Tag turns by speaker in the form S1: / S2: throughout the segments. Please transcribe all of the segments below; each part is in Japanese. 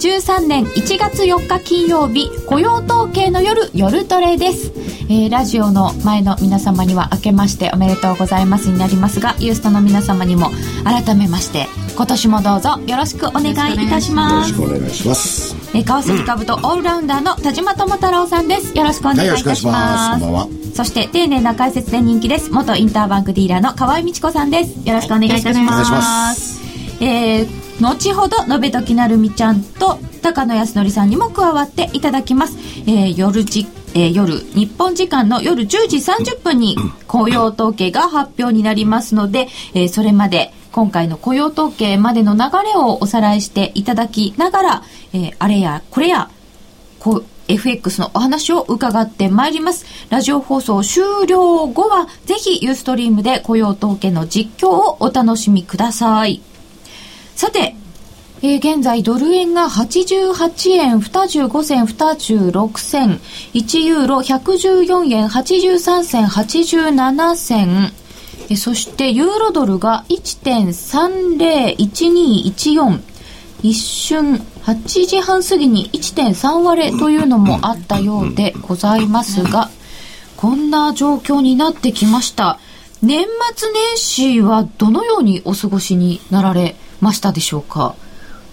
S1: 2013年1月4日金曜日雇用統計の夜夜トレです、えー、ラジオの前の皆様には明けましておめでとうございますになりますがユーストの皆様にも改めまして今年もどうぞよろしくお願いいたします。
S2: よろしくお願いします。
S1: えー、川崎株とオールラウンダーの田島智太郎さんです。よろしくお願いいたします、はい、そして丁寧な解説で人気です。元インターバンクディーラーの河合美智子さんです。よろしくお願いいたします、はい、お願いします。えー後ほど、のべときなるみちゃんと高野康則さんにも加わっていただきます。えー、夜じ、えー、夜、日本時間の夜10時30分に雇用統計が発表になりますので、えー、それまで今回の雇用統計までの流れをおさらいしていただきながら、えー、あれやこれや、こ FX のお話を伺ってまいります。ラジオ放送終了後は、ぜひユーストリームで雇用統計の実況をお楽しみください。さて、えー、現在ドル円が88円25銭26銭1ユーロ114円83銭87銭。えそしてユーロドルが1.301214一瞬8時半過ぎに1.3割れというのもあったようでございますがこんな状況になってきました。年末年始はどのようにお過ごしになられしたでしょうか？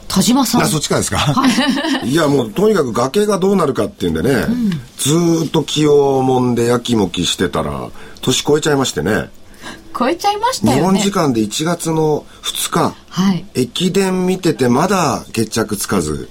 S1: 田島さん。
S2: そっちかですか？はい、いや、もうとにかく崖がどうなるかっていうんでね、うん、ずっと気をもんでやきもきしてたら、年越えちゃいましてね。
S1: 超えちゃいましたよね。
S2: 日本時間で1月の2日、はい、駅伝見ててまだ決着つかず。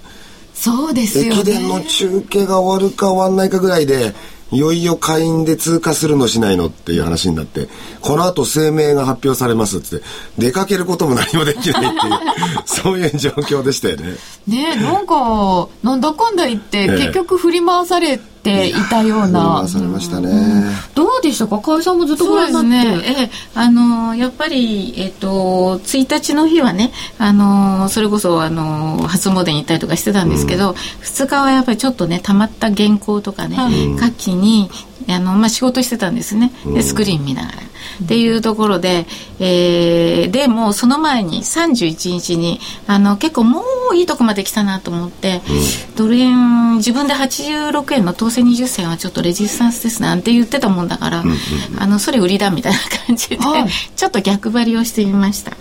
S1: そうですよね。
S2: 駅伝の中継が終わるか終わんないかぐらいで、いよいよ会員で通過するのしないのっていう話になって、この後声明が発表されますって、出かけることも何もできないっていう、そういう状況でしたよね。
S1: ねなんか、なんだかんだ言って、結局振り回されていたような。
S2: 振り回されましたね。
S1: どうでしたか？河合さんもずっとご覧になって。ね、
S3: えあのやっぱり、えっ、と、1日の日はね、あのそれこそ、あの初詣に行ったりとかしてたんですけど、うん、2日はやっぱりちょっとね、たまった原稿とかね、うん、夏季に、あの、まあ、仕事してたんですね。で、スクリーン見ながら。っていうところで、えー、でもその前に31日にあの結構もういいとこまで来たなと思って、うん、ドル円自分で86円の当選20銭はちょっとレジスタンスですなんて言ってたもんだから、うんうん、あのそれ売りだみたいな感じで、はい、ちょっと逆張りをしてみました。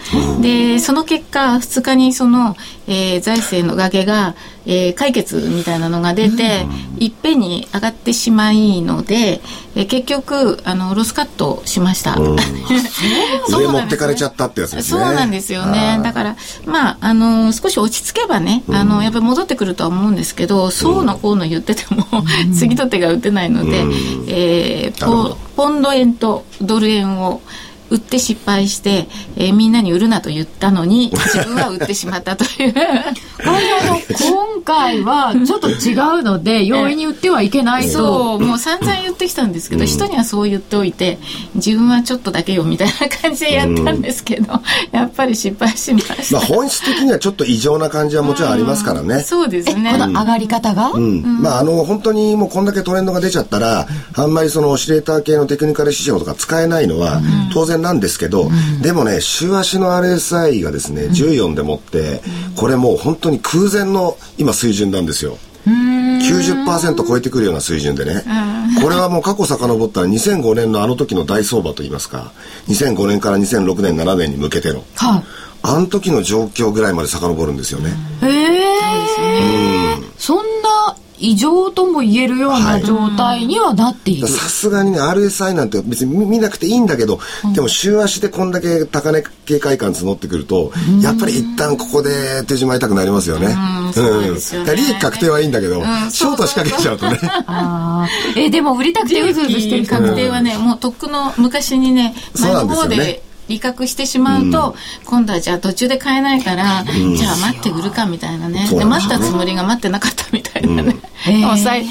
S3: でその結果2日にその、えー、財政の崖が、えー、解決みたいなのが出て、うん、いっぺんに上がってしまいので、えー、結局あのロスカットしました。うん、
S2: 上持ってかれちゃったってやつです
S3: ね。そうなんですよね。だからまああの少し落ち着けばね、あのやっぱり戻ってくるとは思うんですけど、そうのこうの言ってても、次の手が打てないので、えー、ポポンド円とドル円を売って失敗して、えー、みんなに売るなと言ったのに 自分は売ってしまったという。
S1: 今回はちょっと違うので 容易に売ってはいけないと。
S3: そうもう散々言ってきたんですけど、うん、人にはそう言っておいて自分はちょっとだけよみたいな感じでやったんですけど、うん、やっぱり失敗しました、まあ、
S2: 本質的にはちょっと異常な感じはもちろんありますからね、うん、
S3: そうですね。
S1: この上がり方が、
S2: まああの本当にもうこんだけトレンドが出ちゃったらあんまりそのオシレーター系のテクニカル指標とか使えないのは当然なんですけど、でもね週足の RSI がですね14でもって、これもう本当に空前の今水準なんですよ。90%超えてくるような水準でね、これはもう過去遡ったら2005年のあの時の大相場といいますか、2005年から2006年、7年に向けての、はあの時の状況ぐらいまで遡るんですよね。
S1: へえ。そんな異常とも言えるような状態にはなっている。
S2: さすがにね、RSI なんて別に見なくていいんだけど、うん、でも週足でこんだけ高値警戒感募ってくると、うん、やっぱり一旦ここで手締まいたくなりますよね。うん。うん、利益確定はいいんだけど、ショート仕掛けちゃうとね。
S1: あえ、でも売りたくてうずうずしてる
S3: 確定はね、もうとっくの昔にね、前の方で、利確してしまうと、うん、今度はじゃあ途中で買えないから、うん、じゃあ待って売るかみたいなね、で待ったつもりが待ってなかったみたいなね、最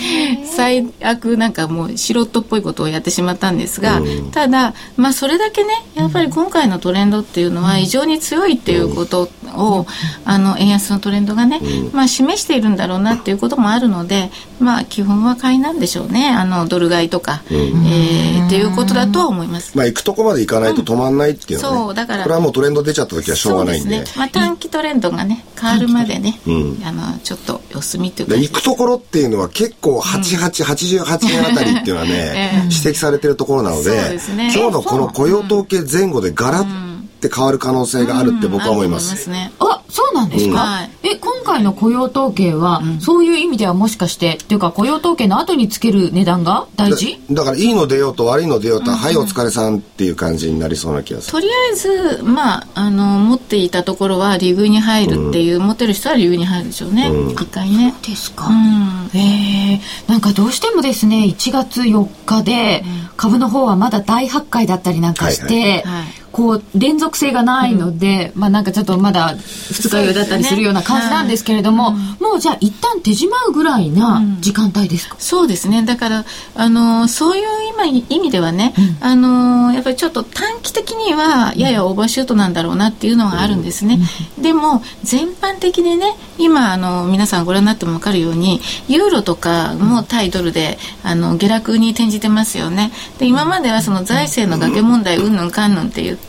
S3: 最悪なんかもう素人っぽいことをやってしまったんですが、うん、ただ、まあ、それだけねやっぱり今回のトレンドっていうのは異常に強いっていうことを、あの円安のトレンドがね、まあ、示しているんだろうなっていうこともあるので、まあ、基本は買いなんでしょうねあのドル買いとか、うん、えー、っていうことだとは思います。
S2: まあ、行くとこまで行かないと止まんないっていうのは、ね、そうだから。これはもうトレンド出ちゃった時はしょうがないんで。
S3: ね。まあ、短期トレンドがね変わるまでね、うん、あのちょっと様子見っていうか。
S2: 行くところっていうのは結構8888円あたりっていうのはね、えー、指摘されてるところなので、ね、今日のこの雇用統計前後でガラッって変わる可能性があるって僕は思います。
S1: うんうん、あ、そうなんですか、うん、え、今回の雇用統計は、そういう意味ではもしかして、っていうか雇用統計の後につける値段が大事？
S2: だからいいの出ようと悪いの出ようと、はい、お疲れさんっていう感じになりそうな気がする。
S3: とりあえず、まあ、あの、持っていたところは利食いに入るっていう、持ってる人は利食いに入るでしょうね。一回ね。
S1: ですか。うん、えー、なんかどうしてもですね、1月4日で、株の方はまだ大発会だったりなんかして、はいはいはいこう連続性がないので、うん、まあなんかちょっとまだ二日酔いだったりするような感じなんですけれども、ね。はい、もうじゃあ一旦手締まうぐらいな時間帯ですか、
S3: うん、そうですね。だからあのそういう今意味ではね、うん、あのやっぱりちょっと短期的にはややオーバーシュートなんだろうなっていうのがあるんですね、でも全般的にね今あの皆さんご覧になっても分かるようにユーロとかも対ドルであの下落に転じてますよね。で今まではその財政の崖問題うんぬんかんぬんって言って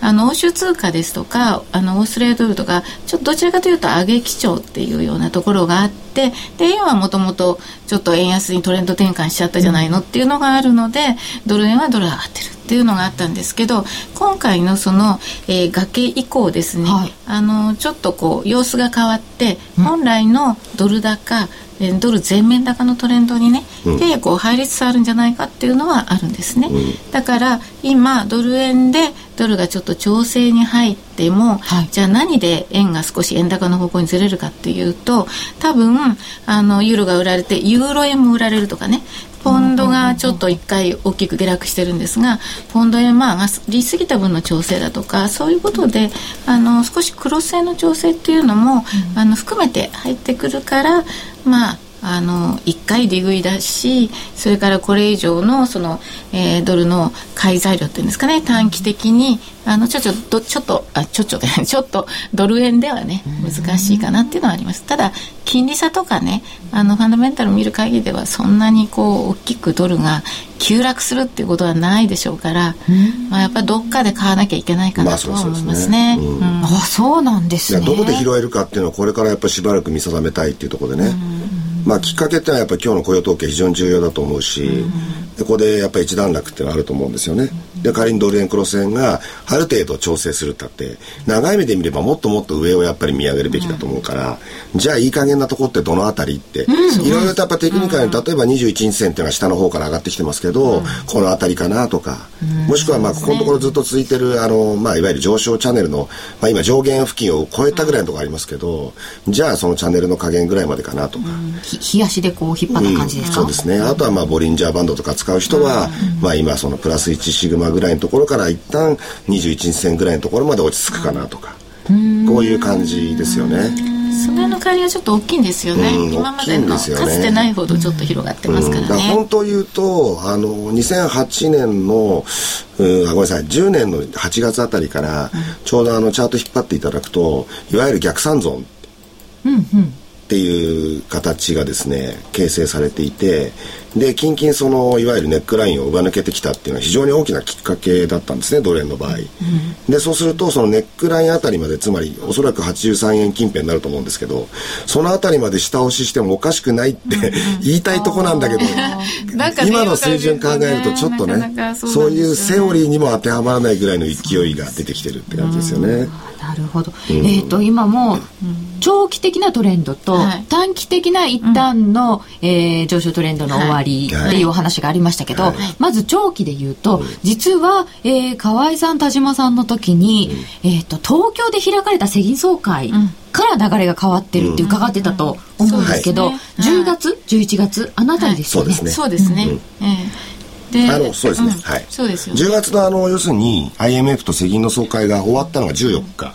S3: あの欧州通貨ですとかあのオーストラリアドルとかちょっとどちらかというと上げ基調っていうようなところがあってで円はもともとちょっと円安にトレンド転換しちゃったじゃないのっていうのがあるのでドル円はドル上がってるっていうのがあったんですけど今回のその、えー、崖以降ですね、はい、あのちょっとこう様子が変わって本来のドル高、ドル全面高のトレンドにね、ややこう入りつつあるんじゃないかっていうのはあるんですね、うん、だから今ドル円でドルがちょっと調整に入っても、はい、じゃあ何で円が少し円高の方向にずれるかっていうと多分あのユーロが売られてユーロ円も売られるとかねポンドがちょっと1回大きく下落してるんですがポンド円まあ上がりすぎた分の調整だとかそういうことであの少しクロス円の調整っていうのも、あの含めて入ってくるからまああの1回利食いだしそれからこれ以上のその、えー、ドルの買い材料っていうんですかね短期的にあのちょちょちょっとあちょちょで ちょっとドル円ではね難しいかなっていうのはあります。ただ金利差とかねあのファンダメンタルを見る限りではそんなにこう大きくドルが急落するっていうことはないでしょうから、まあ、やっぱりどっかで買わなきゃいけないかなとは思いますね。
S1: あそうなんですね。
S2: どこで拾えるかっていうのはこれからやっぱりしばらく見定めたいっていうところでね。まあ、きっかけってのはやっぱり今日の雇用統計非常に重要だと思うし、ここでやっぱり一段落ってのはあると思うんですよね。で仮にドル円クロス円がある程度調整するったって長い目で見ればもっともっと上をやっぱり見上げるべきだと思うから、うん、じゃあいい加減なとこってどの辺りって、いろいろとやっぱテクニカルに例えば21日線っていうのは下の方から上がってきてますけど、この辺りかなとか、もしくはまあここのところずっと続いてるあの、まあ、いわゆる上昇チャンネルの、まあ、今上限付近を超えたぐらいのところありますけどじゃあそのチャンネルの加減ぐらいまでかなとか。
S1: 冷やしでこう引っ張った感じですか、
S2: うん、そうですね。あとはまあボリンジャーバンドとか使う人は、まあ今そのプラス1シグマぐらいのところから一旦21日線ぐらいのところまで落ち着くかなとか、こういう感じですよね。
S3: それの代わりはちょっと大きいんですよね、うん、今までのかつてないほどちょっと広がってますからね、うん、
S2: 本当言うとあの2008年のうんごめんなさい。10年の8月あたりからちょうどあのチャート引っ張っていただくといわゆる逆三ゾーン、うんうんっていう形がですね形成されていてで近々そのいわゆるネックラインを上抜けてきたっていうのは非常に大きなきっかけだったんですねドル円の場合、うん、でそうするとそのネックラインあたりまでつまりおそらく83円近辺になると思うんですけどそのあたりまで下押ししてもおかしくないって言いたいとこなんだけど今の水準考えるとちょっとねそういうセオリーにも当てはまらないぐらいの勢いが出てきてるって感じですよね。
S1: なるほど、うん、えっ、ー、と今も長期的なトレンドと短期的な一旦の、うん、えー、上昇トレンドの終わりっていうお話がありましたけど、はい。はい、まず長期で言うと、実は、えー、河合さん田島さんの時に、うん、えっ、と東京で開かれた世銀総会、から流れが変わってるって伺ってたと思うんですけど、うんね、10月11月あなたりですよね、はい、
S3: そうですね、え
S2: え。であのそうですね、うん、はい。そうですよ、ね、10月のあの要するに IMF と世銀の総会が終わったのが14日、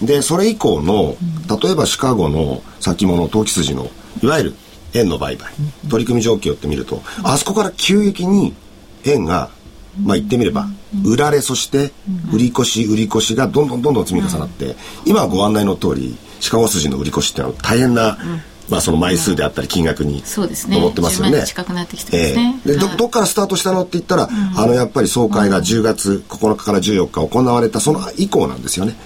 S2: うん、でそれ以降の例えばシカゴの先物投機筋のいわゆる円の売買、取り組み状況って見ると、あそこから急激に円が、まあ言ってみれば、売られ、そして売り越し、売り越しがどんどんどんどん積み重なって、今ご案内の通り、シカゴ筋の売り越しっていうのは大変な、まあ、その枚数であったり金額に思ってますよね。
S3: 近くなってきてますね。
S2: えー、でどどっからスタートしたのって言ったら、あのやっぱり総会が10月9日から14日行われたその以降なんですよね。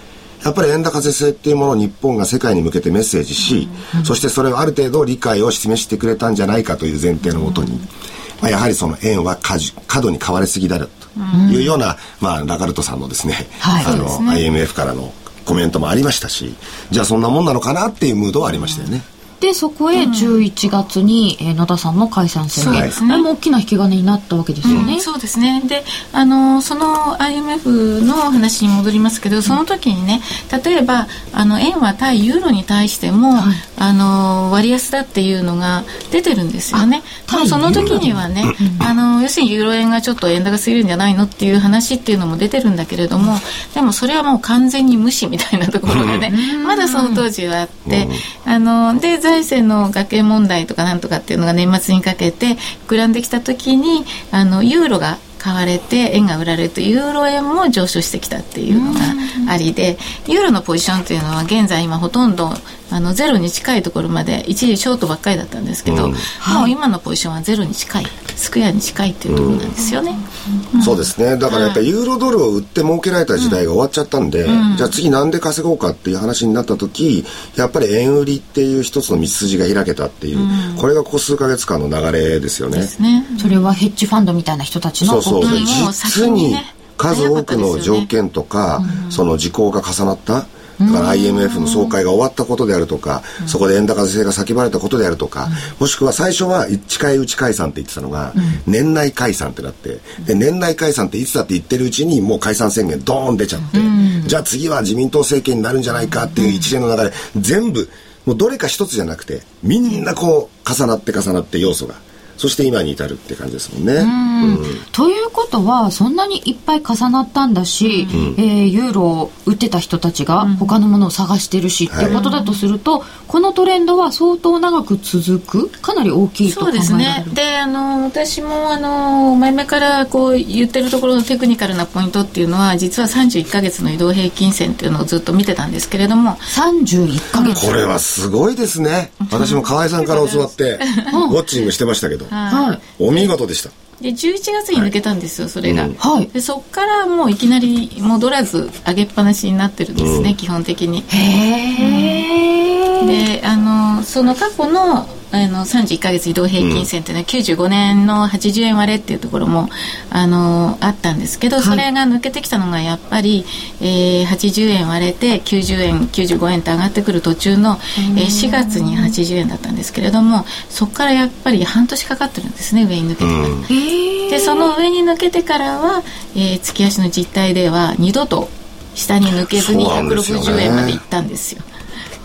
S2: やっぱり円高是正っていうものを日本が世界に向けてメッセージし、そしてそれをある程度理解を示してくれたんじゃないかという前提のもとに、まあ、やはりその円は過度に買われすぎだというような、まあ、ラガルトさんのですね、はい、あの、ね、IMF からのコメントもありましたし、じゃあそんなもんなのかなっていうムードはありましたよね。
S1: でそこへ11月に、うん、えー、野田さんの解散宣言、そ、ね、れも大きな引き金になったわけですよね。
S3: うん、そうですね。であのその IMF の話に戻りますけどその時にね例えばあの円は対ユーロに対しても、はい、あの割安だっていうのが出てるんですよね。その時にはね、あの要するにユーロ円がちょっと円高すぎるんじゃないのっていう話っていうのも出てるんだけれどもでもそれはもう完全に無視みたいなところがねまだその当時はあって、あので財政の崖問題とかなんとかっていうのが年末にかけて膨らんできた時にあのユーロが買われて円が売られるとユーロ円も上昇してきたっていうのがありでユーロのポジションというのは現在今ほとんどあのゼロに近いところまで一時ショートばっかりだったんですけど、うん、もう今のポジションはゼロに近いスクエアに近いっていうところなんですよね、
S2: うん、そうですね。だからやっぱりユーロドルを売って儲けられた時代が終わっちゃったんで、うん、じゃあ次なんで稼ごうかっていう話になった時やっぱり円売りっていう一つの道筋が開けたっていう、これがここ数か月間の流れですよね、
S1: ね、それはヘッジファンドみたいな人たちの
S2: そうそう。実に数多くの条件とか、その時効が重なっただから IMF の総会が終わったことであるとか、そこで円高是正が叫ばれたことであるとか、もしくは最初は近いうち解散って言ってたのが、年内解散ってなって、で、年内解散っていつだって言ってるうちにもう解散宣言ドーン出ちゃって、じゃあ次は自民党政権になるんじゃないかっていう一連の流れ、全部、もうどれか一つじゃなくて、みんなこう重なって重なって要素が。そして今に至るって感じですもんね。うん。
S1: ということはそんなにいっぱい重なったんだし、うん、えー、ユーロを売ってた人たちが他のものを探してるし、ってい。うことだとすると、はい、このトレンドは相当長く続く？かなり大きいと考えられる。そうですね。
S3: であの私もあの前々からこう言ってるところのテクニカルなポイントっていうのは実は31か月の移動平均線っていうのをずっと見てたんですけれども。
S1: 31か月。
S2: これはすごいですね。私も河合さんから教わってウォッチングしてましたけどはい、お見事でした。
S3: で11月に抜けたんですよ、はい、それが、うん、でそこからもういきなり戻らず上げっぱなしになってるんですね、うん、基本的に。へえであのその過去のあの31か月移動平均線っていうのは95年の80円割れっていうところもあのあったんですけどそれが抜けてきたのがやっぱり、えー、80円割れて90円95円って上がってくる途中の、えー、4月に80円だったんですけれどもそこからやっぱり半年かかってるんですね上に抜けてから。でその上に抜けてからは、えー、月足の実態では二度と下に抜けずに160円までいったんですよ。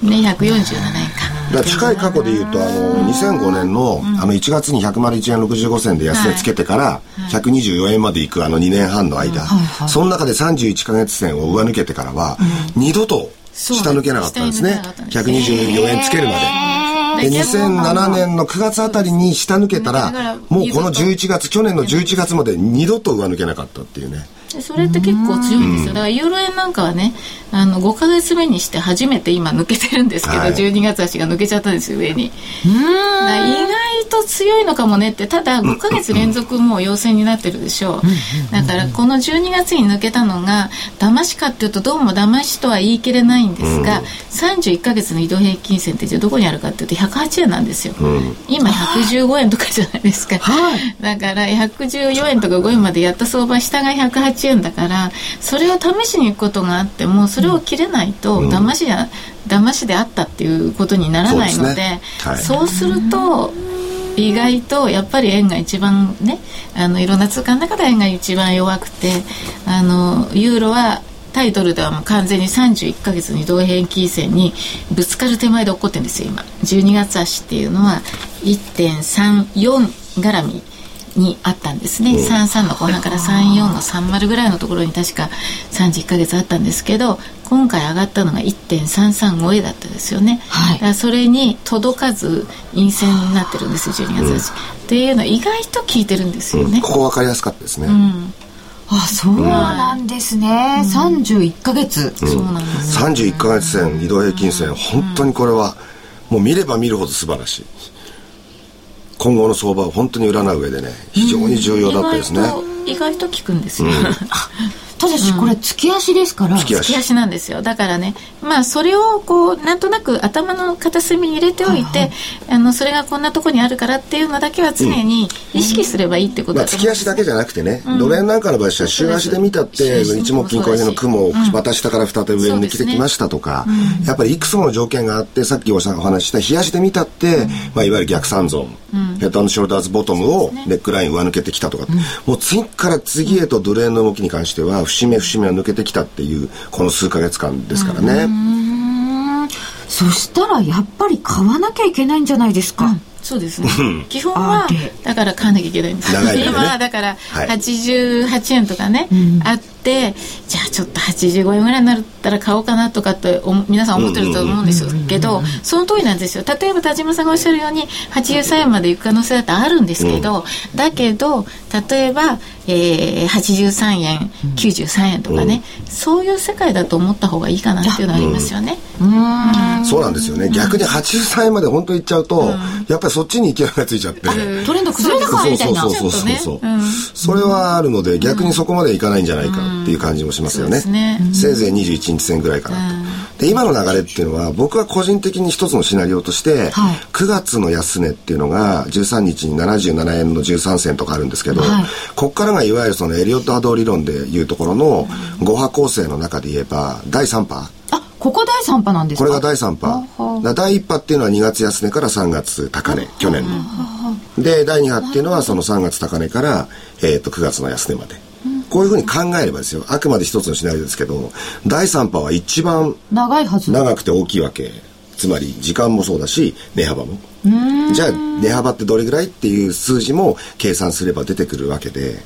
S3: ね、147円か。
S2: だ近い過去でいうとあの2005年の,、あの1月に101円65銭で安値つけてから124円までいくあの2年半の間、その中で31か月線を上抜けてからは、二度と下抜けなかったんですね。124円つけるまで。で2007年の9月あたりに下抜けたらもうこの11月去年の11月まで二度と上抜けなかったっていうね
S3: それって結構強いんですよ。だからユーロ円なんかはねあの5か月目にして初めて今抜けてるんですけど、はい、12月足が抜けちゃったんですよ上に。意外と強いのかもねってただ5か月連続もう陽性になってるでしょう。だからこの12月に抜けたのが騙しかっていうとどうも騙しとは言い切れないんですが、うん、31か月の移動平均線ってじゃどこにあるかっていうと108円なんですよ、うん、今115円とかじゃないですか、はい、だから114円とか5円までやった相場下が108 1円だからそれを試しに行くことがあってもそれを切れないと騙しや、うん、騙しであったっていうことにならないので、ね。はい、そうすると意外とやっぱり円が一番ねあのいろんな通貨の中で円が一番弱くてあのユーロはタイトルではもう完全に31か月に同平均線にぶつかる手前で起こってるんですよ今。12月足っていうのは1.34絡みにあったんですね、うん、33の後半から34の30ぐらいのところに確か31か月あったんですけど今回上がったのが1.335円だったですよね、はい、だからそれに届かず陰線になってるんです12月だし、うん、っていうのは意外と効いてるんですよね、うん、
S2: ここ分かりやすかったですね、うん。
S1: あそうなんですね、うん、31か月、
S3: うん、そうなんです、ね、31
S2: か月線移動平均線、本当にこれはもう見れば見るほど素晴らしい今後の相場を本当に占う上でね非常に重要だったですね、
S3: 意外と効くんですよ、うん
S1: ただしこれ月足ですから、
S3: 月足。なんですよ。だからねまあそれをこうなんとなく頭の片隅に入れておいて、はいはい、あのそれがこんなとこにあるからっていうのだけは常に意識すればいいってことだ
S2: と、うん、まあ、月足だけじゃなくてね、うん、ドル円なんかの場合は週足で見たって一目金庫の雲をまた下から再び上に来てきましたとか、うん、やっぱりいくつもの条件があってさっきお話しした日足で見たって、まあ、いわゆる逆三ゾーン、ヘッドショルダーズボトムをネックライン上抜けてきたとか、もう次から次へとドル円の動きに関しては節目節目は抜けてきたっていうこの数か月間ですからね。
S1: そしたらやっぱり買わなきゃいけないんじゃないですか、うん
S3: そうですね。基本は、だから買わなきゃいけないんです。ね、今、だから、88円とかね、はい、あって、じゃあちょっと85円ぐらいになったら買おうかなとかって皆さん思ってると思うんですけど、その通りなんですよ。例えば田島さんがおっしゃるように、83円まで行く可能性だってあるんですけど、うん、だけど、例えば、えー、83円、93円とかね、うん、そういう世界だと思った方がいいかなっていうのはありますよね。
S2: うん、そうなんですよね。逆に83円まで本当行っちゃうと、やっぱりそっちに勢いがついちゃって。
S1: トレンド崩れたかみたいな。
S2: そうそうそうそう。それはあるので、逆にそこまでいかないんじゃないかっていう感じもしますよね。ねせいぜい21日線ぐらいかなと。で今の流れっていうのは僕は個人的に一つのシナリオとして、はい、9月の安値っていうのが13日に77円の13銭とかあるんですけど、はい、ここからがいわゆるそのエリオット波動理論でいうところの5波構成の中で言えば第3波。
S1: あここ第3波なんです
S2: か？これが第3波。第1波っていうのは2月安値から3月高値、去年の。で、第2波っていうのはその3月高値から、えー、と9月の安値まで。こういうふうに考えればですよ。あくまで一つのシナリオですけど第3波は一番
S1: 長いはず。
S2: 長くて大きいわけ。つまり時間もそうだし値幅も。じゃあ値幅ってどれぐらいっていう数字も計算すれば出てくるわけで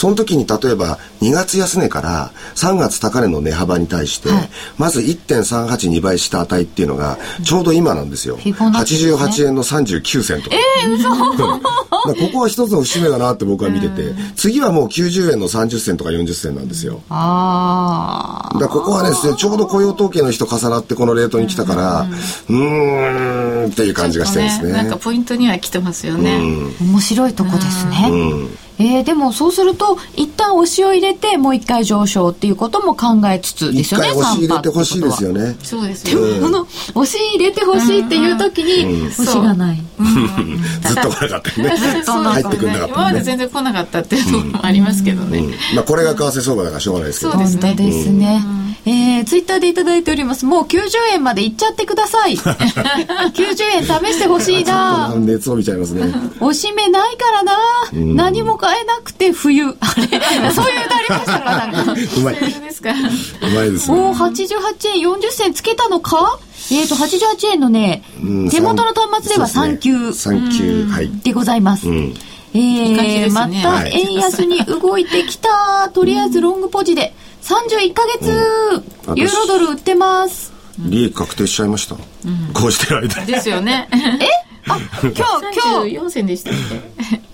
S2: その時に例えば2月安値から3月高値の値幅に対して、はい、まず1.382倍した値っていうのがちょうど今なんですよ。ね、88円の39銭とか。
S1: えー、嘘
S2: ここは一つの節目だなって僕は見てて、次はもう90円の30銭とか40銭なんですよ。ああ。だここはですね、ちょうど雇用統計の日と重なってこのレートに来たから、うん、んっていう感じがしてるんですね。
S3: なんかポイントには来てますよね。
S1: 面白いとこですね。うんえー、でもそうすると一旦押しを入れてもう一回上昇っていうことも考えつつですよね
S2: 一回押し入れてほしいですよね。
S3: そうです
S1: でもこの押し入れてほしいっていう時に押しがない、
S2: ずっと来なかったよね。入ってくんなかった、
S3: 今まで全然来なかったっていうのもありますけどね、
S2: まあこれが為替相場だからしょうがないですけど。
S1: そうですね。ですね、えー、ツイッターでいただいております。もう90円までいっちゃってください。90円試してほしいな。
S2: 熱を見ちゃいますね。
S1: おしめないからな、何も買えなくて冬。あれ？そういう歌ありましたか？なんか。
S2: うまい。ですか？うまいです
S1: ね。お88円40銭つけたのか？えっ、ー、と88円のね、手元の端末では3級
S2: 3級、はい、
S1: でございます、うん。えー、ね、また円安に動いてきた、とりあえずロングポジで31か月、うん、ユーロドル売ってます。
S2: 利益確定しちゃいました、うん、こうしてる間
S3: ですよね。
S1: え？あ、今日、今
S3: 日。4銭でしたっ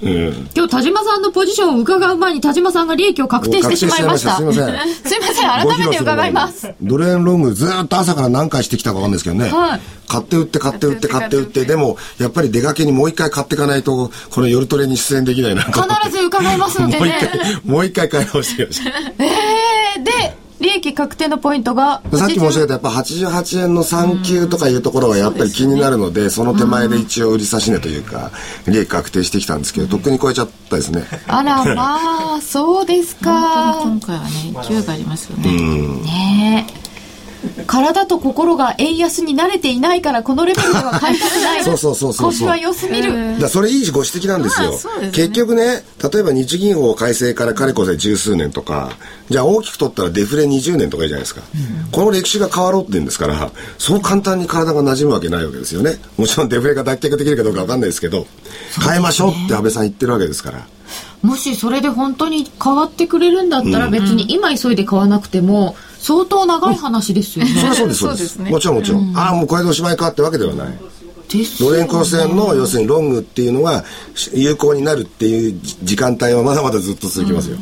S1: け、うん、今日、田島さんのポジションを伺う前に、田島さんが利益を確定してしまいました。
S2: すみません。
S1: すみません、改めて伺います。
S2: ドル円ロング、ずっと朝から何回してきたかわかんないですけどね。はい。買って売って買って売って買って売って、でも、やっぱり出かけにもう一回買っていかないと、この夜トレに出演できないな。必
S1: ず伺いますのでね。もう一
S2: 回、もう一回買い直してください。え
S1: えー、で、利益確定のポイントが
S2: さっき申し上げたやっぱ88円の3級とかいうところがやっぱり気になるので、その手前で一応売り差し値というか利益確定してきたんですけどとっくに超えちゃったですね。
S1: あら まあそうですか。
S3: 今回はね勢いがありますよね、
S1: ねえ体と心が円安に慣れていないからこのレベルでは買いたくない。
S2: そうそうそうそう
S1: 腰は良すぎる。
S2: だそれいいご指摘なんですよ、すね、結局ね例えば日銀法改正からかれこれ十数年とかじゃあ大きく取ったらデフレ20年とかいいじゃないですか、うん、この歴史が変わろうって言うんですからそう簡単に体が馴染むわけないわけですよね。もちろんデフレが脱却できるかどうか分かんないですけど、ね、変えましょうって安倍さん言ってるわけですから。
S1: もしそれで本当に変わってくれるんだったら別に今急いで買わなくても、相当長い話ですよね。
S2: そそうです、そうです。もちろんもちろん。ああ、もうこれでおしまいかってわけではない。ドル円クロス円の要するにロングっていうのは有効になるっていう時間帯はまだまだずっと続きますよ。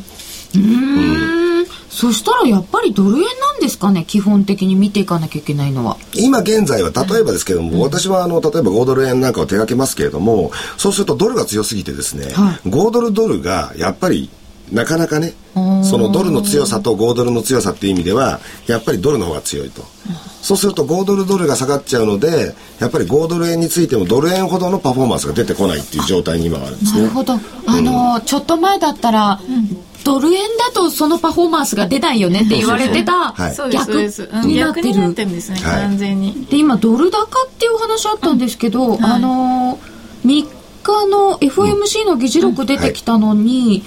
S1: うん。うんそしたらやっぱりドル円なんですかね基本的に見ていかなきゃいけないのは
S2: 今現在は例えばですけども、うん、私はあの例えば5ドル円なんかを手掛けますけれどもそうするとドルが強すぎてですね、はい、5ドルドルがやっぱりなかなかねそのドルの強さと5ドルの強さっていう意味ではやっぱりドルの方が強いと、そうすると5ドルドルが下がっちゃうのでやっぱり5ドル円についてもドル円ほどのパフォーマンスが出てこないっていう状態に今はあるんですね。
S1: なるほど。あの、うん、ちょっと前だったら、うんドル円だとそのパフォーマンスが出ないよねって言われてた逆になってる。
S3: なってるんですね、完全に。
S1: で、今ドル高っていう話あったんですけど、あの3日の FOMC の議事録出てきたのに、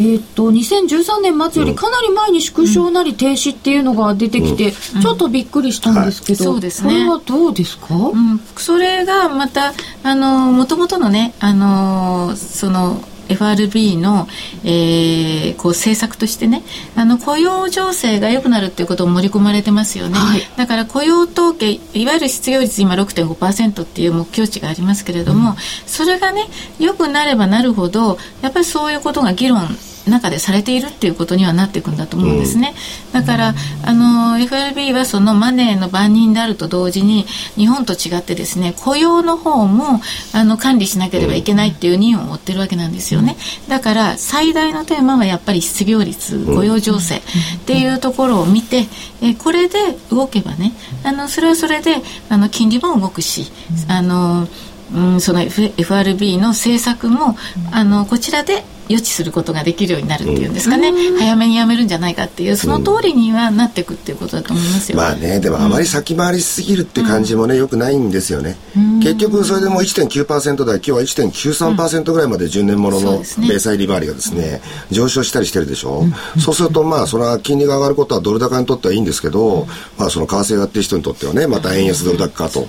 S1: えっと2013年末よりかなり前に縮小なり停止っていうのが出てきて、ちょっとびっくりしたんですけど、そうですね、これはどうですか、う
S3: ん、それがまたあのもともとのねあのその FRB の、えー、こう政策としてねあの雇用情勢が良くなるっていうことを盛り込まれてますよね、はい、だから雇用統計いわゆる失業率今6.5%っていう目標値がありますけれども、うん、それがね良くなればなるほどやっぱりそういうことが議論中でされているっていうことにはなっていくんだと思うんですね、うん、だからあの FRB はそのマネーの番人であると同時に日本と違ってですね雇用の方もあの管理しなければいけないっていう任を負ってるわけなんですよね。だから最大のテーマはやっぱり失業率雇用情勢っていうところを見てえこれで動けばねあのそれはそれであの金利も動くしあのうん、その、FRB の政策もあのこちらで予知することができるようになるっていうんですかね、うん、早めにやめるんじゃないかっていうその通りにはなっていくっていうことだと思いますよ、
S2: まあねでもあまり先回りしすぎるって感じもね、よくないんですよね、結局それでも1.9%台今日は1.93%ぐらいまで10年ものの米債利回りがですね、上昇したりしてるでしょ、うそうするとまあそれは金利が上がることはドル高にとってはいいんですけど、まあその為替がっていう人にとってはねまた円安ドル高かと、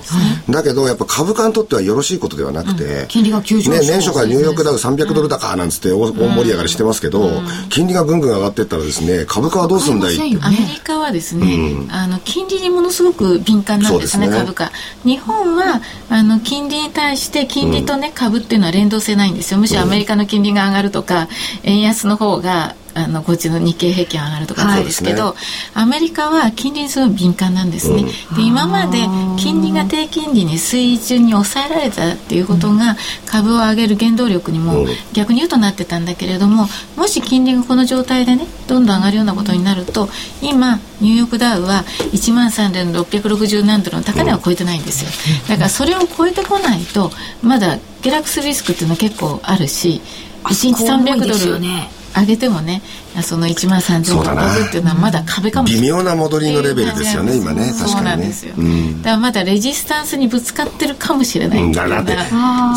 S2: だけどやっぱ株価にとってはよろしいことではなくて、
S1: 金利が急上昇、
S2: ね、年初からニューヨークダウ300ドル高なんつって大盛り上がりしてますけど、金利がぐんぐん上がっていったらですね株価はどうするんだい
S3: アメリカはですね、あの金利にものすごく敏感なんですね株価。日本はあの金利に対して金利とね、株っていうのは連動性ないんですよ。むしろアメリカの金利が上がるとか円安の方があのこっちの日経平均上がるとかそうですけど、はいね、アメリカは金利にすごい敏感なんですね、うん、で今まで金利が低金利に水準に抑えられたっていうことが株を上げる原動力にも逆に言うとなってたんだけれどももし金利がこの状態でねどんどん上がるようなことになると今ニューヨークダウは1万3660何ドルの高値は超えてないんですよ。だからそれを超えてこないとまだ下落するリスクっていうのは結構あるし1日300ドル、ね、上げてもねその1万3000ドルっていうのはまだ壁かもしれ
S2: ない。微妙な戻りのレベルですよね今ね確かにね。そうなんですよ、
S3: うん、だからまだレジスタンスにぶつかってるかもしれない、うん、だって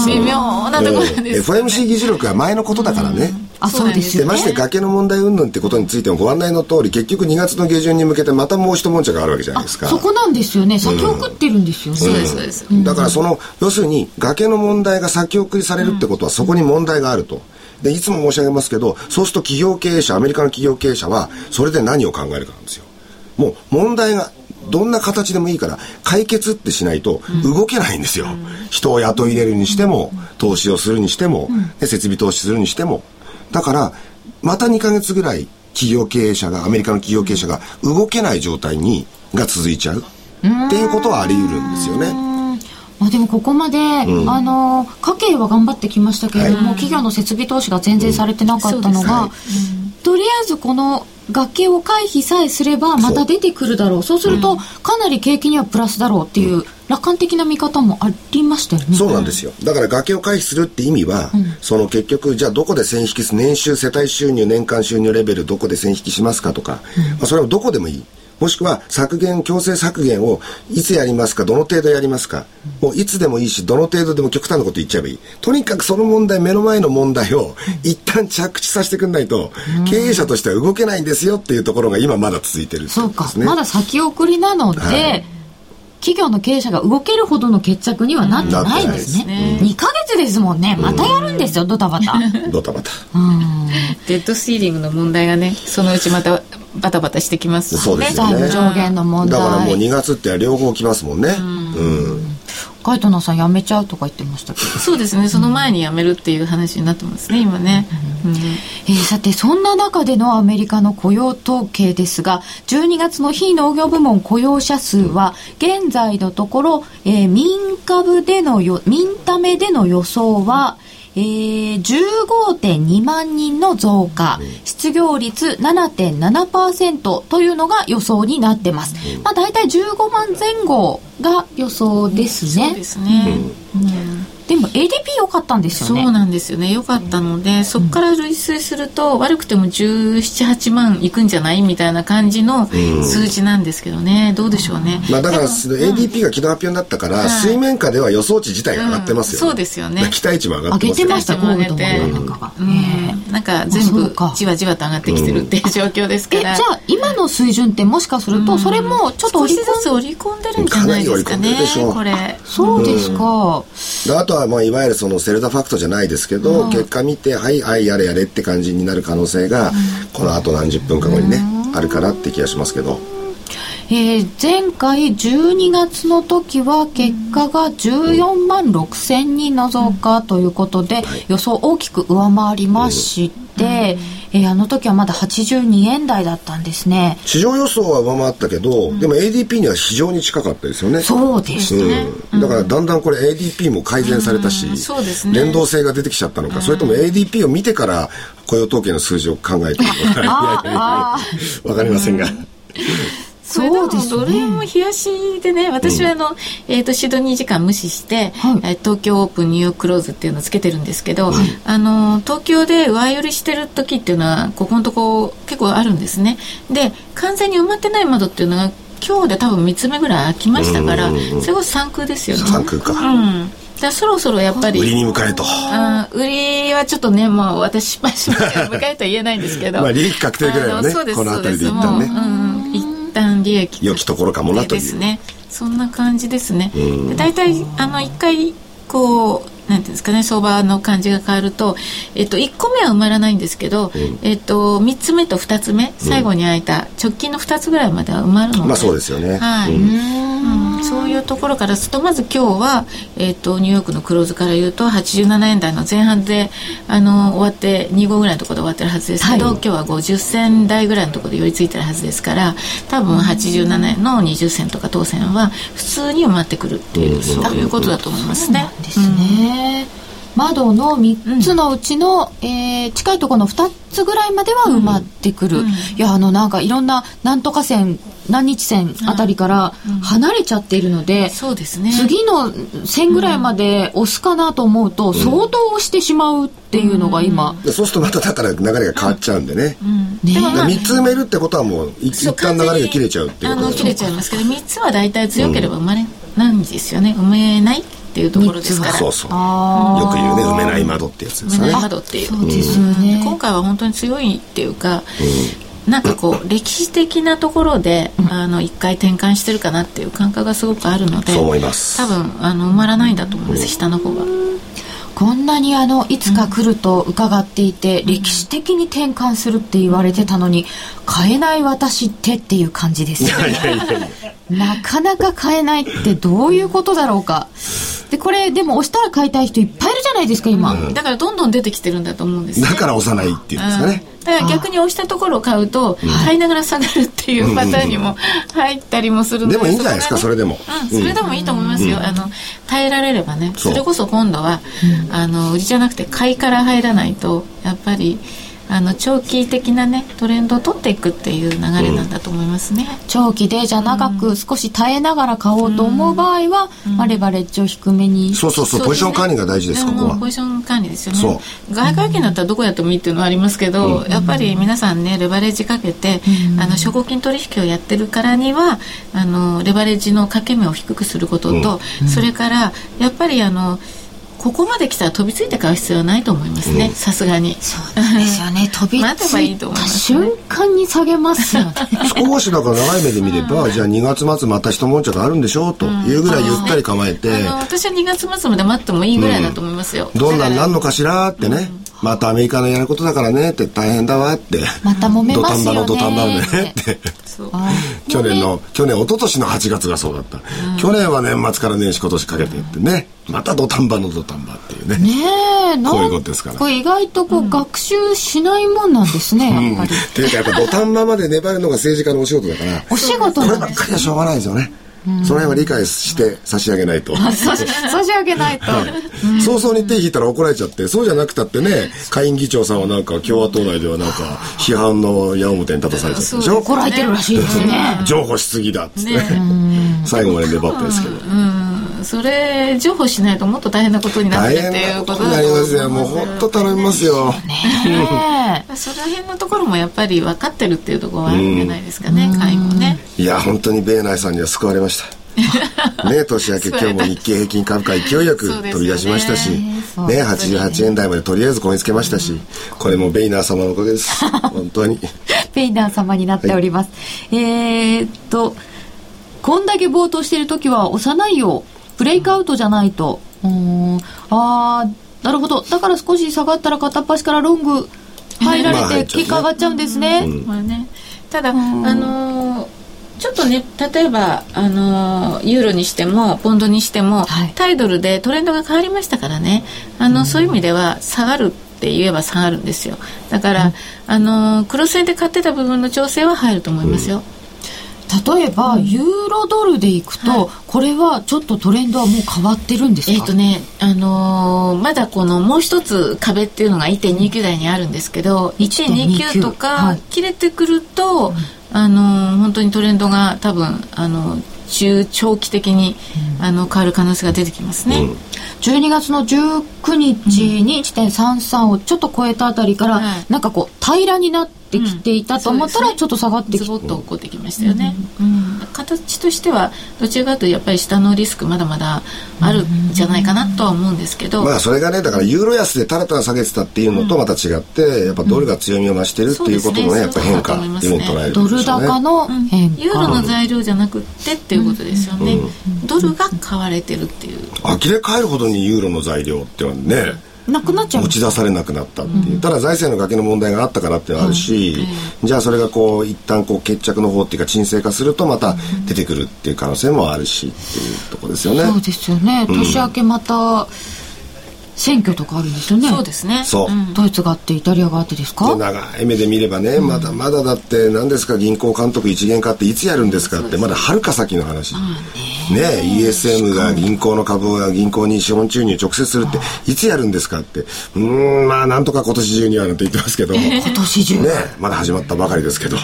S3: 微妙なところなん。です、
S2: ね、FOMC 議事録は前のことだからね、うん。
S1: あそうです
S2: よ、ね、まして崖の問題云々ってことについてもご案内の通り結局2月の下旬に向けてまたもう一悶着があるわけじゃないですか。
S1: そこなんですよね。先送ってるんですよね、
S3: そうですそうです、
S2: だからその要するに崖の問題が先送りされるってことはそこに問題があると、でいつも申し上げますけどそうすると企業経営者アメリカの企業経営者はそれで何を考えるかなんですよ。もう問題がどんな形でもいいから解決ってしないと動けないんですよ、うん、人を雇い入れるにしても投資をするにしても、うん、設備投資するにしても。だからまた2か月ぐらい企業経営者がアメリカの企業経営者が動けない状態にが続いちゃう。っていうことはあり得るんですよね。
S1: まあ、でもここまで、うん、あの家計は頑張ってきましたけれども、はい、企業の設備投資が全然されてなかったのが、うんとりあえずこの崖を回避さえすればまた出てくるだろう。そうすると、かなり景気にはプラスだろうっていう、楽観的な見方もありましたよね。
S2: そうなんですよ。だから崖を回避するって意味は、うん、その結局じゃあどこで線引きす年収世帯収入年間収入レベルどこで線引きしますかとか、うん、まあ、それはどこでもいいもしくは削減、強制削減をいつやりますか、どの程度やりますか、もういつでもいいし、どの程度でも極端なこと言っちゃえばいい。とにかくその問題、目の前の問題を一旦着地させてくんないと、経営者としては動けないんですよっていうところが今まだ続いてる、ね、
S1: そうか、まだ先送りなので、はい企業の経営者が動けるほどの決着にはなってないんですね。うん、2ヶ月ですもんね。またやるんですよ、ドタバタ。
S2: ドタバタ。
S3: デッドスティーリングの問題がね、そのうちまたバタバタしてきます
S2: そうですよね。
S1: 上限の問題
S2: だからもう2月って両方来ますもんね。うん。
S1: ガイトナーさん辞めちゃうとか言ってましたけど。
S3: そうですね。その前に辞めるっていう話になってますね今ね、うん、
S1: えー、さてそんな中でのアメリカの雇用統計ですが12月の非農業部門雇用者数は現在のところ、えー、民株でのよ民ためでの予想はえー、15.2万人の増加、失業率7.7%というのが予想になってます。まあ大体15万前後が予想ですね。
S3: そうですね。
S1: うんでも ADP 良かったんですよ
S3: ね。そうなんですよね。良かったので、そこから類推すると、悪くても178万いくんじゃないみたいな感じの数字なんですけどね、どうでしょうね、
S2: まあ、だから ADP が昨日発表になったから、水面下では予想値自体が上がってますよ
S3: ね、そうですよね。
S2: 期待値も上がってます
S1: 上げてましたゴールドなんかが、
S3: なんか全部じわじわと上がってきてるっていう状況ですから、
S1: じゃあ今の水準ってもしかするとそれもちょっと
S3: 少しずつ織り込んでるんじゃないですかねこれ。
S1: そうですか、
S2: あとはまあいわゆるそのセルダファクトじゃないですけど、うん、結果見てはいはいやれやれって感じになる可能性が、このあと何十分か後にね、あるかなって気がしますけど。
S1: えー、前回12月の時は結果が14万6千人の増加ということで、予想大きく上回りまして、えー、あの時はまだ82円台だったんですね。
S2: 市場予想は上回ったけど、うん、でも ADP には非常に近かったですよね。
S1: そうですね、
S2: うん、だからだんだんこれ ADP も改善されたし、うん。
S3: そうですね、
S2: 連動性が出てきちゃったのか、それとも ADP を見てから雇用統計の数字を考えてるのか 分 かりませんが
S3: それでもどれも冷やしでね私はあの、うん、えーと、シドニー時間無視して、はい、東京オープンニューヨーククローズっていうのをつけてるんですけど、あの東京で上寄りしてる時っていうのはここのとこ結構あるんですね。で完全に埋まってない窓っていうのが今日で多分3つ目ぐらい開きましたから、それこそ三空ですよね。
S2: 三空か。
S3: うん。じゃそろそろやっぱり
S2: 売りに迎えと。
S3: あ売りはちょっとねもう私失敗しました迎えとは言えないんですけど。
S2: まあ利益確定ぐらいはねこの辺りで一旦ね、
S3: うん旦利益
S2: 良きところかもなという。
S3: ですね。そんな感じですね。大体あの一回こうなんていうんですかね相場の感じが変わると、えっと、1個目は埋まらないんですけど、うん、えっと、3つ目と2つ目最後に空いた直近の2つぐらいまでは埋まるので、
S2: まあそうですよね、
S3: はい、うん。そういうところからするとまず今日は、えーと、ニューヨークのクローズから言うと87円台の前半であの終わって25ぐらいのところで終わってるはずですけど、はい、今日は50銭台ぐらいのところで寄り付いてるはずですから多分87円の20銭とか当選は普通に埋まってくるっていう、うん、そういうことだと思いますね。
S1: ですね、うん窓の3つのうちの、うん、えー、近いところの2つぐらいまでは埋まってくる、うん、いやあのなんかいろんななんとか線何日線あたりから離れちゃっているので、うん、
S3: そうですね。
S1: 次の線ぐらいまで押すかなと思うと、相当押してしまうっていうのが今、
S2: そうするとまただから流れが変わっちゃうんでね,、ね。3つ埋めるってことはもう一旦流れが切れちゃうっていうこと
S3: あの切れちゃいますけど3つは大体強ければ生まれないんですよね。埋めないっていうところですから。
S2: そうそう。よく言うね埋めない窓ってやつですね。埋めない
S3: 窓っていう。そうですよね、今回は本当に強いっていうか、なんかこう歴史的なところで、あの一回転換してるかなっていう感覚がすごくあるので
S2: そう思います。
S3: 多分あの埋まらないんだと思います、下の方は。
S1: こんなにあのいつか来ると伺っていて、うん、歴史的に転換するって言われてたのに買えない私ってっていう感じですよねなかなか買えないってどういうことだろうか。でこれでも押したら買いたい人いっぱいいるじゃないですか今、うん、
S3: だからどんどん出てきてるんだと思うんです、
S2: ね、だから押さないっていうんですかね、
S3: だから逆に押したところを買うと買いながら下がるっていうパターンにも入ったりもする
S2: ので、でもいいんじゃないですかそれでも、
S3: うん、それでもいいと思いますよ、あの耐えられればね。それこそ今度は、あの売りじゃなくて買いから入らないとやっぱりあの長期的なねトレンドを取っていくっていう流れなんだと思いますね、
S1: うん、長期でじゃ長く少し耐えながら買おうと思う場合は、うん、まあ、レバレッジを低めに
S2: そうそうそう、ね、ポジション管理が大事ですここは。
S3: ポジション管理ですよね。外貨金だったらどこやってもいいっていうのはありますけど、やっぱり皆さんねレバレッジかけて、あの証拠金取引をやってるからにはあのレバレッジの掛け目を低くすることと、それからやっぱりあのここまで来たら飛びついて買う必要はないと思いますね。さすがに。
S1: そうですよね。飛びついた瞬間に下げますよ。ね
S2: 少しだから長い目で見れば、うん、じゃあ2月末また一悶着あるんでしょうというぐらいゆったり構えて、うん、
S3: 私は2月末まで待ってもいいぐらいだと思いますよ、
S2: うん、どんなんなんのかしらってね、またアメリカのやることだからねって大変だわって。
S1: また揉めますよね。
S2: 土壇場の土壇場でねって。去年の去年一昨年の8月がそうだった、去年は年末から年始今年かけてってね。また土壇場の土壇場っていうね。
S1: ねえ
S2: こういうことですから。こ
S1: れ意外とこう、学習しないもんなんですねやっぱり、
S2: っていうかやっぱ土壇場まで粘るのが政治家のお仕事だから。
S1: お仕事
S2: こればっかりはしょうがないですよねその辺は理解して差し上げないと。
S1: 差し上げないと。はい、
S2: 早々に手引いたら怒られちゃって、そうじゃなくたってね、下院議長さんはなんか共和党内ではなんか批判の矢面に立たされちゃったでしょ？
S1: 怒られてるらしいですね。
S2: 譲歩しすぎだっつって、ね、最後まで粘ったですけど。
S3: それ譲歩しないともっと大変なことになってっていうこと
S2: になりますよ。もう本当頼みますよ
S3: ねその辺のところもやっぱり分かってるっていうところはあるんじゃないですかね。会員もね。
S2: いや本当に米内さんには救われました。ね年明け今日も日経平均株価勢いよく飛び出しましたし、ね。ね88円台までとりあえずこぎつけましたし、これもベイナー様のおかげです。本当に。
S1: ベイナー様になっております、はい、えー、っとこんだけ冒頭している時は押さないよブレイクアウトじゃないと。うん、ああ、なるほど。だから少し下がったら片っ端からロング入られて結果上がっちゃうんですね。
S3: まあね。ただ、あのーちょっとね例えばあのユーロにしてもポンドにしても、はい、タイドルでトレンドが変わりましたからね。あの、うん、そういう意味では下がるって言えば下がるんですよ。だから、うん、あのクロス円で買ってた部分の調整は入ると思いますよ、うん
S1: 例えば、ユーロドルでいくと、はい、これはちょっとトレンドはもう変わってるんですか？
S3: えっ、ー、とね、あのー、まだこのもう一つ壁っていうのが1.29台にあるんですけど、1.29とか切れてくると、はい、あのー、本当にトレンドが多分、あの中長期的に、うん、あの変わる可能性が出てきますね。うん、
S1: 12月の19日に1.33をちょっと超えたあたりから、うん、なんかこう平らになってってきていたと思ったら、ちょっと下がってきて、
S3: ズボッと起こってきましたよね、うん形としてはどちらかというとやっぱり下のリスクまだまだあるんじゃないかなとは思うんですけど、
S2: まあそれがねだからユーロ安でたらたら下げてたっていうのとまた違って、やっぱドルが強みを増してるっていうことのね、やっぱ変化っていうふうに捉える、
S1: ドル高の変
S3: 化、ユーロの材料じゃなくてっていうことですよね、ドルが買われてるっていう。
S2: 呆れ返るほどにユーロの材料っていうのはね
S1: なくなっちゃう。
S2: 持ち出されなくなったっていう、うん、ただ財政の崖の問題があったからってあるし、うん、じゃあそれがこう一旦こう決着の方っていうか沈静化するとまた出てくるっていう可能性もあるしっていうとこですよね。
S1: そうですよね。年明けまた、選挙とかあるんですよね。
S3: そうですね。
S2: そう、
S1: ドイツがあってイタリアがあってですか？
S2: 長い目で見ればね、まだまだだって何ですか銀行監督一元化っていつやるんですかってまだはるか先の話、ね。ね ESM が銀行の株を銀行に資本注入直接するっていつやるんですかって。うんまあなんとか今年中にはなんて言ってますけど。今
S1: 年中
S2: ねまだ始まったばかりですけど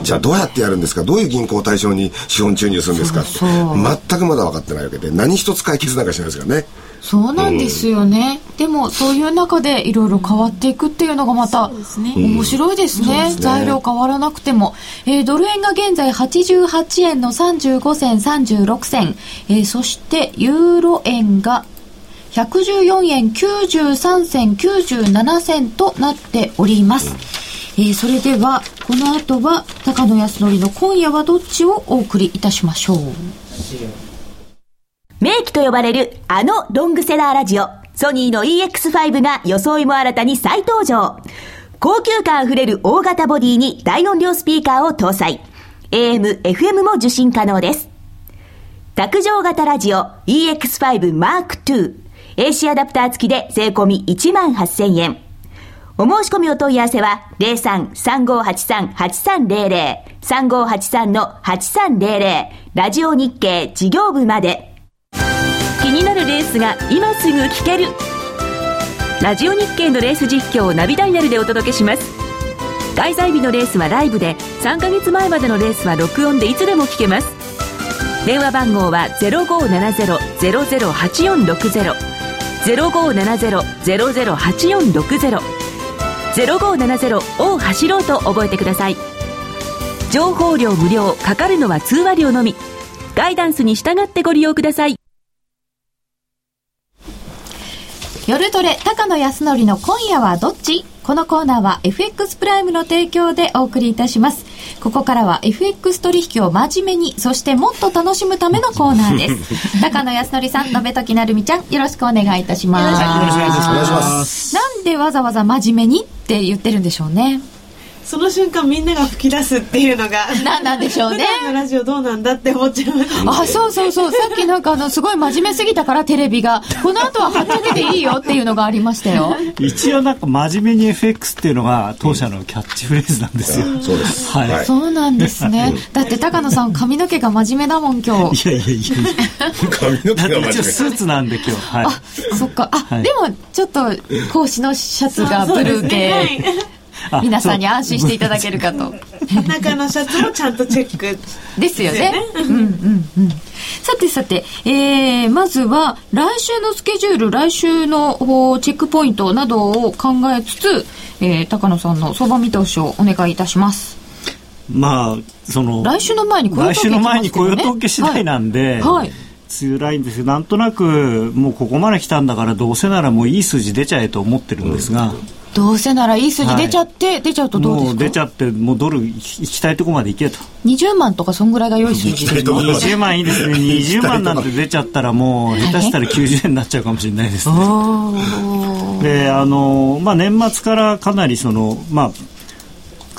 S2: じゃあどうやってやるんですか？どういう銀行を対象に資本注入するんですか？って全くまだ分かってないわけで何一つ解決なんかしないですからね。
S1: そうなんですよね、うん、でもそういう中でいろいろ変わっていくっていうのがまた面白いですね。うん、材料変わらなくても、えー、ドル円が現在88円の35銭36銭、えー、そしてユーロ円が114円93銭97銭となっております、えー、それではこの後は高野康則の今夜はどっちをお送りいたしましょう
S4: 名機と呼ばれるあのロングセラーラジオ、ソニーの EX5 が装いも新たに再登場。高級感あふれる大型ボディに大音量スピーカーを搭載。AM、FM も受信可能です。卓上型ラジオ EX5 Mark II。AC アダプター付きで税込み1万8000円。お申し込みお問い合わせは03-3583-8300 3583-8300ラジオ日経事業部まで。気になるレースが今すぐ聞ける。ラジオ日経のレース実況をナビダイヤルでお届けします。開催日のレースはライブで3ヶ月前までのレースは録音でいつでも聞けます。電話番号は0570-008460 0570-008460 0570を走ろうと覚えてください。情報量無料かかるのは通話料のみ。ガイダンスに従ってご利用ください。
S1: 夜トレ高野康則の今夜はどっち？このコーナーは FX プライムの提供でお送りいたします。ここからは FX 取引を真面目に、そしてもっと楽しむためのコーナーです。高野康則さん、延時なるみちゃん、よろしくお願いいたします。よろしくお願いします。なんでわざわざ真面目にって言ってるんでしょうね。
S5: その瞬間みんなが吹き出すっていうのが
S1: 何なんでしょうね。
S5: のラジオどうなんだって思っちゃいます
S1: あそうそうそう。さっきなんかあのすごい真面目すぎたからテレビが。この後ははっちゃけていいよっていうのがありましたよ。
S6: 一応なんか真面目に FX っていうのが当社のキャッチフレーズなんですよ、
S2: そうです。
S1: はい、そうなんですね。だって高野さん髪の毛が真面目だもん今
S6: 日。いやいやいやいや
S2: 髪の毛が真面
S6: 目。スーツなんで今日はい
S1: あそっか。あ、はい、でもちょっと格子のシャツがブルー系皆さんに安心していただけるかと。
S5: 中のシャツもちゃんとチェック。
S1: ですよね。うんうんうん。さてさて、えー、まずは来週のスケジュール来週のチェックポイントなどを考えつつ、えー、高野さんの相場見通しをお願いいたします。
S6: まあその
S1: 来週の前に
S6: 雇用統計、ね、来週の前に雇用統計次第なんで、はい、はい辛いんですけどなんとなくもうここまで来たんだからどうせならもういい数字出ちゃえと思ってるんですが、うん
S1: どうせならいい数字出ちゃって、はい、出ちゃうとどうですか？もう
S6: 出ちゃってもうドル行きたいとこまで行けと。
S1: 20万とかそんぐらいが良い数字。です。か
S6: 20万いいですね。20万なんて出ちゃったらもう下手したら90円になっちゃうかもしれないですね。であの、まあ、年末からかなりそのまあ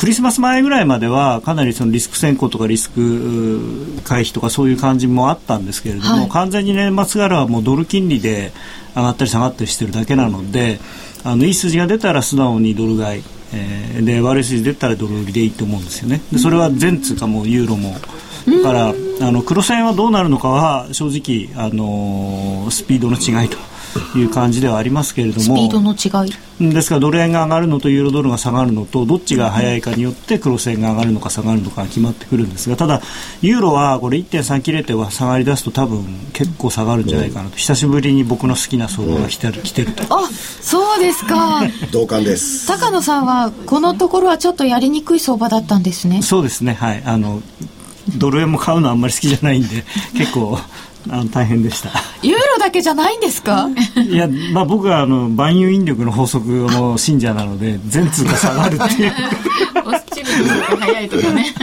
S6: クリスマス前ぐらいまではかなりそのリスク先行とかリスク回避とかそういう感じもあったんですけれども、はい、完全に年末からはもうドル金利で上がったり下がったりしてるだけなので、あのいい数字が出たら素直にドル買い、えー、で悪い数字出たらドル売りでいいと思うんですよね。でそれは全通貨もユーロもだからあの黒線はどうなるのかは正直、あのー、スピードの違いという感じではありますけれども。スピ
S1: ードの違
S6: い。ですからドル円が上がるのとユーロドルが下がるのとどっちが早いかによって黒線が上がるのか下がるのか決まってくるんですがただユーロはこれ1.3切れては下がり出すと多分結構下がるんじゃないかなと、久しぶりに僕の好きな相場が来てる,、来てると。
S1: あそうですか。
S2: 同感です。
S1: 高野さんはこのところはちょっとやりにくい相場だったんですね。
S6: そうですね。はい。あのドル円も買うのはあんまり好きじゃないんで結構あの大変でした。
S1: ユーロだけじゃないんですか？
S6: いや、まあ、僕はあの万有引力の法則の信者なので全通貨下がるっていう。
S3: 早いとかね。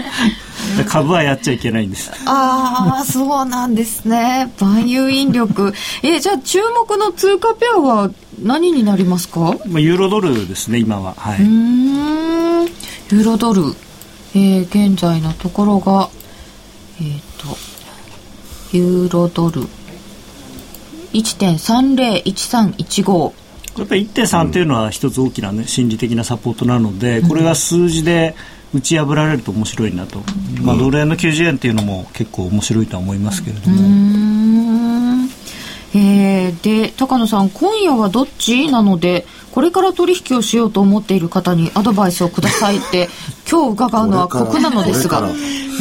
S6: 株はやっちゃいけないんです。
S1: ああそうなんですね。万有引力。えじゃあ注目の通貨ペアは何になりますか、
S6: まあ、ユーロドルですね今は。はい。
S1: うん。ユーロドル。えー、現在のところがえっ、ー、とユーロドル。1.301315
S6: やっぱり1.3っていうのは一つ大きな、ね、心理的なサポートなので、これが数字で打ち破られると面白いなと、うん、まあ、ドル円の90円っていうのも結構面白いとは思いますけれども。
S1: えー、で高野さん今夜はどっちなのでこれから取引をしようと思っている方にアドバイスをくださいって 今日伺うのは酷なのですが、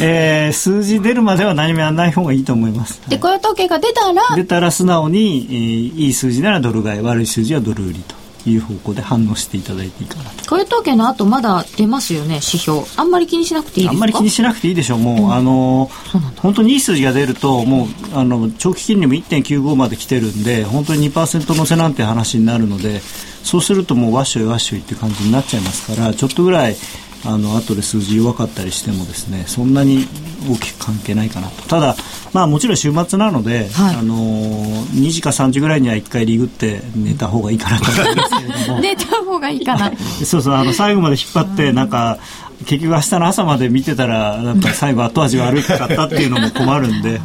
S6: えー、数字出るまでは何もやらない方がいいと思います。
S1: で雇用統計が出たら
S6: 出たら素直に、えー、いい数字ならドル買い悪い数字はドル売りと。いう方向で反応していただいていいかなと。
S1: 雇用統計の後まだ出ますよね指標。あんまり気にしなくていいですか？
S6: あんまり気にしなくていいでしょうもう、うん、あの本当にいい数字が出るともうあの長期金利も1.95まで来てるんで本当に2%乗せなんて話になるのでそうするともうわっしょいわっしょいって感じになっちゃいますからちょっとぐらいあの後で数字弱かったりしてもですねそんなに大きく関係ないかなと。ただ、まあ、もちろん週末なので、はい、あの2時か3時ぐらいには1回リグって寝た方がいいかなと思いますけれども。
S1: 寝た方がいいかな。
S6: そうそうあの最後まで引っ張ってなんか結局明日の朝まで見てたらやっぱり最後後味悪かったっていうのも困るんで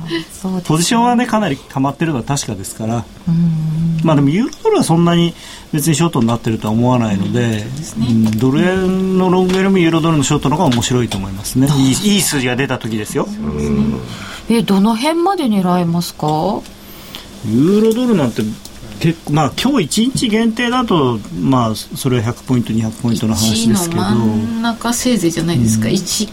S6: ポジションはねかなり溜まってるのは確かですから。まあでもユーロドルはそんなに別にショートになってるとは思わないので、うん、ドル円のロングよりもユーロドルのショートの方が面白いと思いますね。いいいい数字が出た時ですよ。
S1: えどの辺まで狙えますか？
S6: ユーロドルなんて結構まあ今日1日限定だとまあそれは100ポイント200ポイントの話ですけど。真
S3: ん中せいぜいじゃないですか、うん、1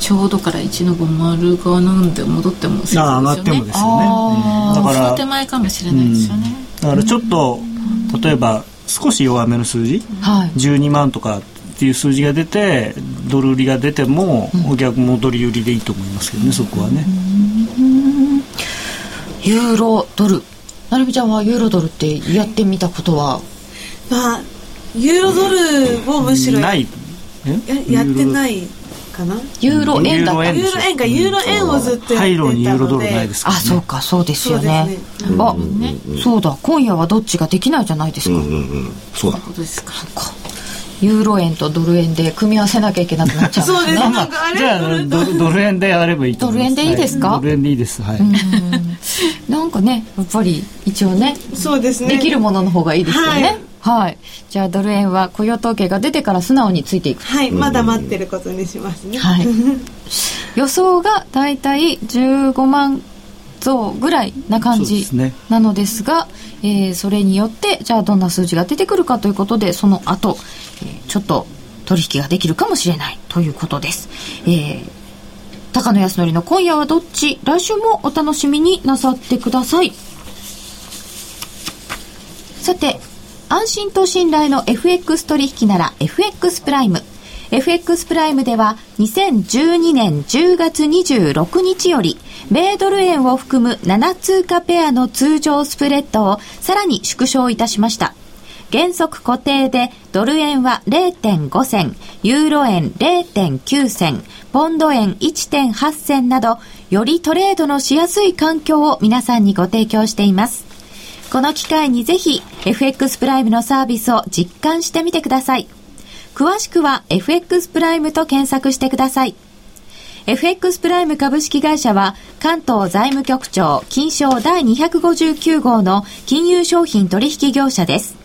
S3: ちょうどから1の5丸がなんで戻ってもせいぜいですよね。
S6: あ上がってもですよね、
S3: だから手前かもしれないですよね、
S6: だからちょっと例えば少し弱めの数字、はい、12万とかっていう数字が出てドル売りが出ても、お客戻り売りでいいと思いますけどねそこはね。
S1: ユーロドルなるみちゃんはユーロドルってやってみたことは？
S5: まあユーロドルをむしろ
S6: ない。
S5: ややってないかな？
S1: ユーロ円だった
S5: ユーロ円かユーロ円をずっとやってたので。
S6: ユーロドルないですか？
S1: あそうかそうですよね。
S5: そうです
S1: あ、そうだ今夜はどっちができないじゃないですか、
S2: うんうんそうだ。
S3: そうですか。
S1: ユーロ円とドル円で組み合わせなきゃいけなくなっちゃうん
S5: そうです
S1: ね。
S5: なんかあれ？
S6: じゃあドルドル円でやればいいと思います。
S1: ドル円でいいですか？
S6: はドル円でいいです。はい、
S1: なんかねやっぱり一応ね
S5: そうですね。
S1: できるものの方がいいですよね。
S5: はい。
S1: はい、じゃあドル円は雇用統計が出てから素直についていく
S5: はいまだ待ってることにしますね。
S1: はい。予想がだいたい15万増ぐらいな感
S6: そうで
S1: じ
S6: すね。
S1: なのですがえーそれによってじゃあどんな数字が出てくるかということでその後、えーちょっと取引ができるかもしれないということです、えー高野康則の今夜はどっち？来週もお楽しみになさってください。さて安心と信頼の FX 取引なら FX プライム。FX プライムでは2012年10月26日より米ドル円を含む7通貨ペアの通常スプレッドをさらに縮小いたしました。原則固定でドル円は0.5銭、ユーロ円0.9銭、ポンド円1.8銭など、よりトレードのしやすい環境を皆さんにご提供しています。この機会にぜひ FX プライムのサービスを実感してみてください。詳しくは FX プライムと検索してください。FX プライム株式会社は関東財務局長金賞第259号の金融商品取引業者です。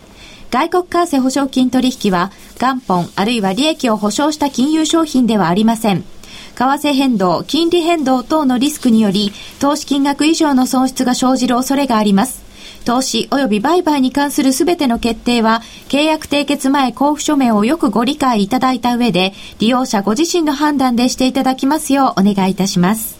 S1: 外国為替保証金取引は元本あるいは利益を保証した金融商品ではありません。為替変動、金利変動等のリスクにより投資金額以上の損失が生じる恐れがあります。投資及び売買に関するすべての決定は、契約締結前交付書面をよくご理解いただいた上で、利用者ご自身の判断でしていただきますようお願いいたします。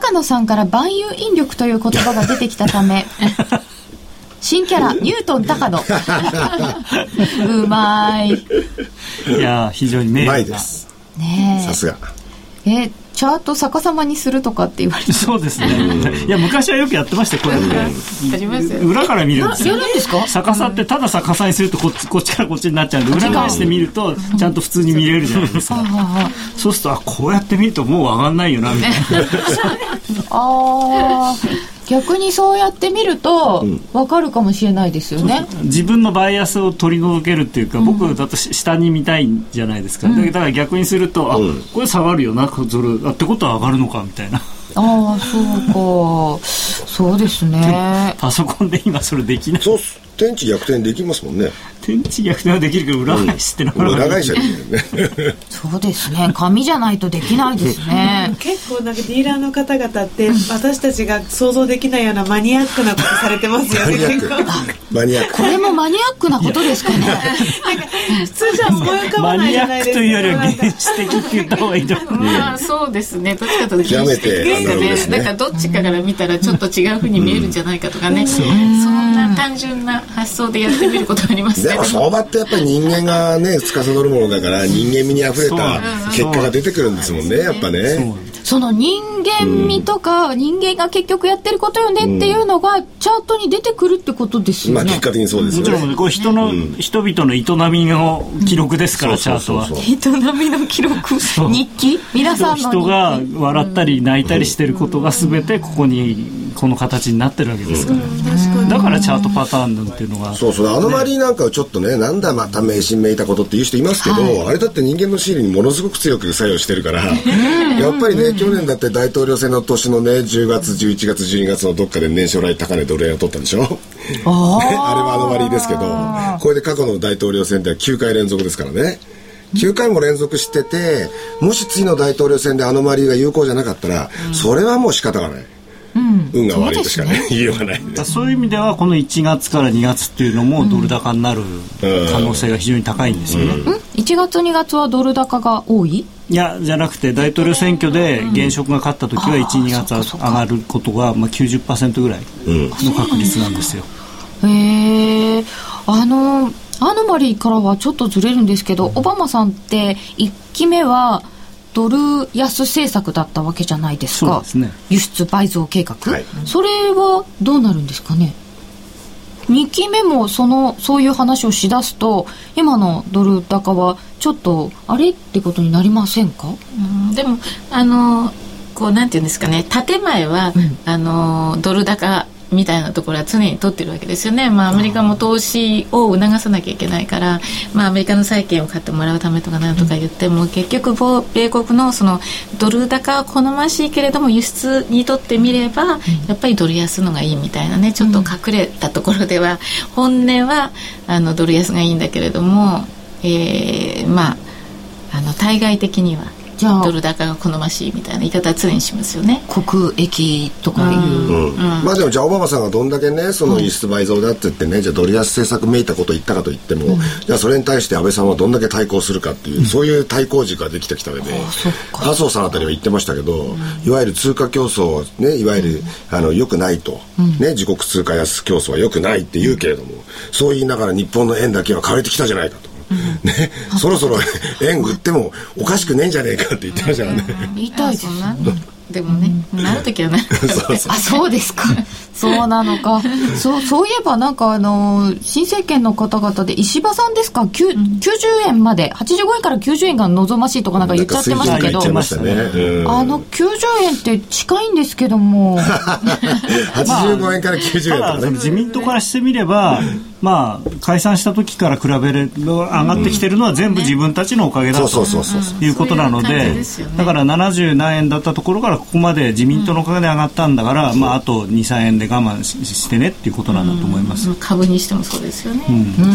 S1: 高野さんから万有引力という言葉が出てきたため、新キャラ、ニュートン高野。うまい。
S6: いやー非常に名
S2: うま
S6: 誉
S2: です
S1: ね
S2: さすが
S1: え。え、チャート逆さまにするとかって言われて。
S6: そうですね。いや昔はよくやってましたよこうやって
S3: ありますよ。
S6: 裏から見るんですよ
S1: やるんですか？
S6: 逆さってただ逆さにするとこっちこっちからこっちになっちゃうんで裏返して見るとちゃんと普通に見れるじゃないですか。そうするとあこうやって見るともう上がんないよなみたいな。
S1: ああ、逆にそうやって見ると、わかるかもしれないですよね。
S6: 自分のバイアスを取り除けるっていうか、僕だとし下に見たいんじゃないですか、だから逆にすると、あこれ下がるよなそれあってことは上がるのかみたいな。
S1: ああ、そうか。そうですね。
S6: パソコンで今それできない。
S2: そうっす天地逆転できますもんね
S6: 天地逆転はできるけど裏返しってなかなか
S2: 裏返しちゃうね
S1: そうですね。紙じゃないとできないですね。
S5: 結構なんかディーラーの方々って私たちが想像できないようなマニアックなことされてますよ
S2: マニアック
S5: ね
S2: マニアック
S1: これもマニアックなことですかね。
S5: 普通じゃ思い浮かばない
S6: マニア
S5: じゃないですか
S6: ックというよりは
S5: なんか
S6: 原始的って言った方がいいと思う
S3: まあそうですねどっちかというと
S2: 極めて
S3: 原始的
S2: アナログですね
S3: なんかどっちかから見たらちょっと違うふうに見えるんじゃないかとかね、そんな単純な発想でやってみることありますね。
S2: でも相場ってやっぱり人間がね司るものだから人間味にあふれた結果が出てくるんですもんねやっぱね
S1: その人人間味とか、人間が結局やってることよねっていうのが、チャートに出てくるってことですよね。まあ
S2: 結果的にそうですよね。もちろん、
S6: これ人の、人々の営みの記録ですから、チャートは。
S1: 営みの記録？日記？皆さん
S6: の人が笑ったり泣いたりしてることが全てここに、この形になってるわけですから。だからチャートパターンなんていうのが。
S2: そうそう、アノマリーなんかはちょっとね、なんだまた迷信めいたことっていう人いますけど、あれだって人間の心理にものすごく強く作用してるから、やっぱりね、去年だって大統領選の年のね、10月、11月、12月のどっかで年初来高値ドル円を取ったでしょ？あ あれはあの割ですけど、これで過去の大統領選では9回連続ですからね。9回も連続してて、もし次の大統領選でアノマリーが有効じゃなかったら、それはもう仕方がない。うん、運が悪いとしかね、ね、言いようがない、
S6: そういう意味ではこの1月から2月っていうのもドル高になる可能性が非常に高いんですよね、うん、
S1: 1月2月はドル高が多い？
S6: いやじゃなくて大統領選挙で現職が勝った時は1、2月上がることがまあ90%ぐらいの確率なんですよ。
S1: へえあのアノマリーからはちょっとずれるんですけどオバマさんって1期目はドル安政策だったわけじゃないですか。
S6: す、ね、
S1: 輸出倍増計画、はい、それはどうなるんですかね？2期目もそのそういう話をしだすと今のドル高はちょっとあれってことになりませんか、
S3: うん、でもあのこうなんていうんですかね。建前は、うん、あのドル高みたいなところは常に取ってるわけですよね、まあ、アメリカも投資を促さなきゃいけないから、まあ、アメリカの債券を買ってもらうためとかなんとか言っても、結局米国のそのドル高は好ましいけれども輸出にとってみればやっぱりドル安のがいいみたいなねちょっと隠れたところでは、本音はあのドル安がいいんだけれども、えー、まああの対外的にはドル高が好ましいみたいな言い方は常にしますよね。
S1: 国益とかいう、うん。
S2: うん、まあでもじゃあオバマさんがどんだけねその輸出倍増だって言ってね、じゃあドル安政策めいたこと言ったかと言っても、じゃあそれに対して安倍さんはどんだけ対抗するかっていう、そういう対抗軸ができてきた上で麻生さんあたりは言ってましたけど、いわゆる通貨競争ねいわゆる、あのよくないと、ね自国通貨安競争はよくないって言うけれども、そう言いながら日本の円だけは変えてきたじゃないかと。ね、そろそろ円売ってもおかしくねえんじゃねえかって言ってましたからね。
S1: 言いたいです
S3: でもね、なる時はなる
S1: そうそう。あそうですか。そうなのか。そうそういえばなんかあの新政権の方々で石破さんですか、うん、90円まで。85円から90円が望ましいとかなんか言っちゃってましたけど、ね、あの90円って近いんですけども。
S2: 85円から90円とかね、
S6: 自民党からしてみればまあ、解散した時から比べる上がってきてるのは全部自分たちのおかげだということなので、だから70何円だったところからここまで自民党のおかげで上がったんだから、まあ、あと23円で我慢してねっていうことなんだと思います、
S3: 株にしてもそうですよね、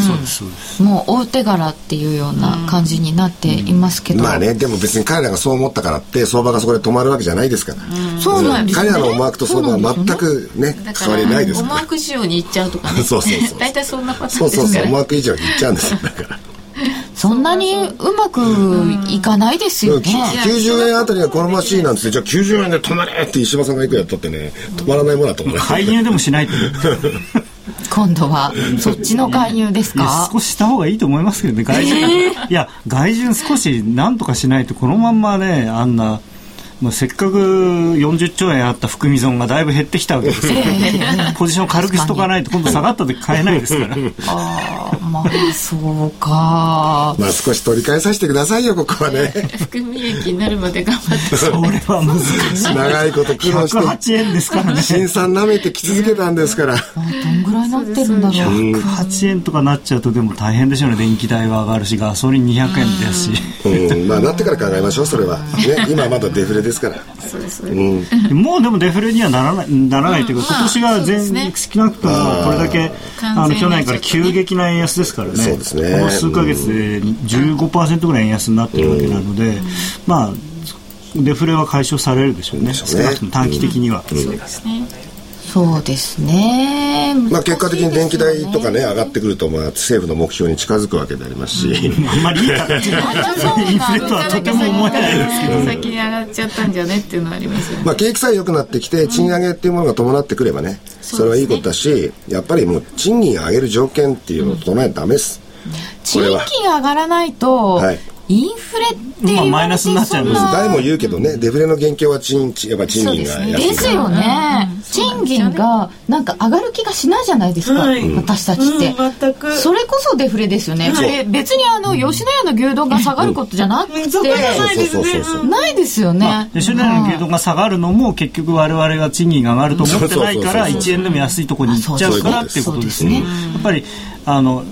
S6: そうですそうです。
S1: もう大手柄っていうような感じになっていますけど、
S2: まあねでも別に彼らがそう思ったからって相場がそこで止まるわけじゃないですから、
S1: そうなんです、
S2: 彼らの思惑と相場は全くね変わりないです
S3: から。思惑仕様にいっちゃうとかね。そうそうそう 大体そんなパターン
S2: そうそうそう思惑以上にいっちゃうんですよ。だから。
S1: そんなにうまくいかないですよね。
S2: 90円あたりが好ましいなんてじゃあ90円で止まれって石破さんがいくやったってね、止まらないものだと思う。
S6: 介入でもしないと
S1: 今度はそっちの介入ですか？
S6: 少しした方がいいと思いますけどね外順、えー、いや外順少しなんとかしないとこのまんまねあんなまあ、せっかく40兆円あった含み損がだいぶ減ってきたわけですよ、ポジション軽くしとかないと今度下がった時買えないですから。
S1: ああまあそうか。
S2: まあ少し取り返させてくださいよここはね。
S3: 含み益になるまで頑張って。
S6: それは難しい。
S2: 長いこと苦労して。
S6: 108円ですからね。
S2: 新産舐めてき続けたんですから、
S1: どんぐらいなってるんだろう。
S6: 108円とかなっちゃうとでも大変でしょうね。電気代は上がるしガソリン200円ですし、
S2: うん、まあなってから考えましょうそれは、ね、今まだデフレですから。そうです、
S6: うん、もうでもデフレにはならないならないというか、今年が全、ね、少なくともこれだけあの去年から急激な円安ですからね。そうですね。この数か月で15%ぐらい円安になってるわけなので、まあデフレは解消されるでしょうね、少なくとも短期的には。そうです
S1: ねそうですね。
S2: まあ結果的に電気代とかね上がってくるとまあ政府の目標に近づくわけでありますし、
S6: うん、あんまりいい。形インフレとはとても思えない。ですけど、
S3: 先に上がっちゃったんじゃねっていうのはありますよね。
S2: まあ景気さえ良くなってきて賃上げっていうものが伴ってくればね、それはいいことだし、やっぱりもう賃金上げる条件っていうのを整えないとダメです。
S1: 賃金上がらないと、はいインフレって
S6: まあ、マイナスになっちゃいます
S2: 誰も言うけどねデフレの元凶は賃やっぱ賃金が安い
S1: ですよね、賃金がなんか上がる気がしないじゃないですか、はい、私たちって、
S5: うん、全く。
S1: それこそデフレですよね、はい、別にあの吉野家の牛丼が下がることじゃなくて、うん、ないですよね、まあ、
S6: 吉野家の牛丼が下がるのも結局我々が賃金が上がると思ってないから1円でも安いところに行っちゃうからっていうことですね。やっぱりあの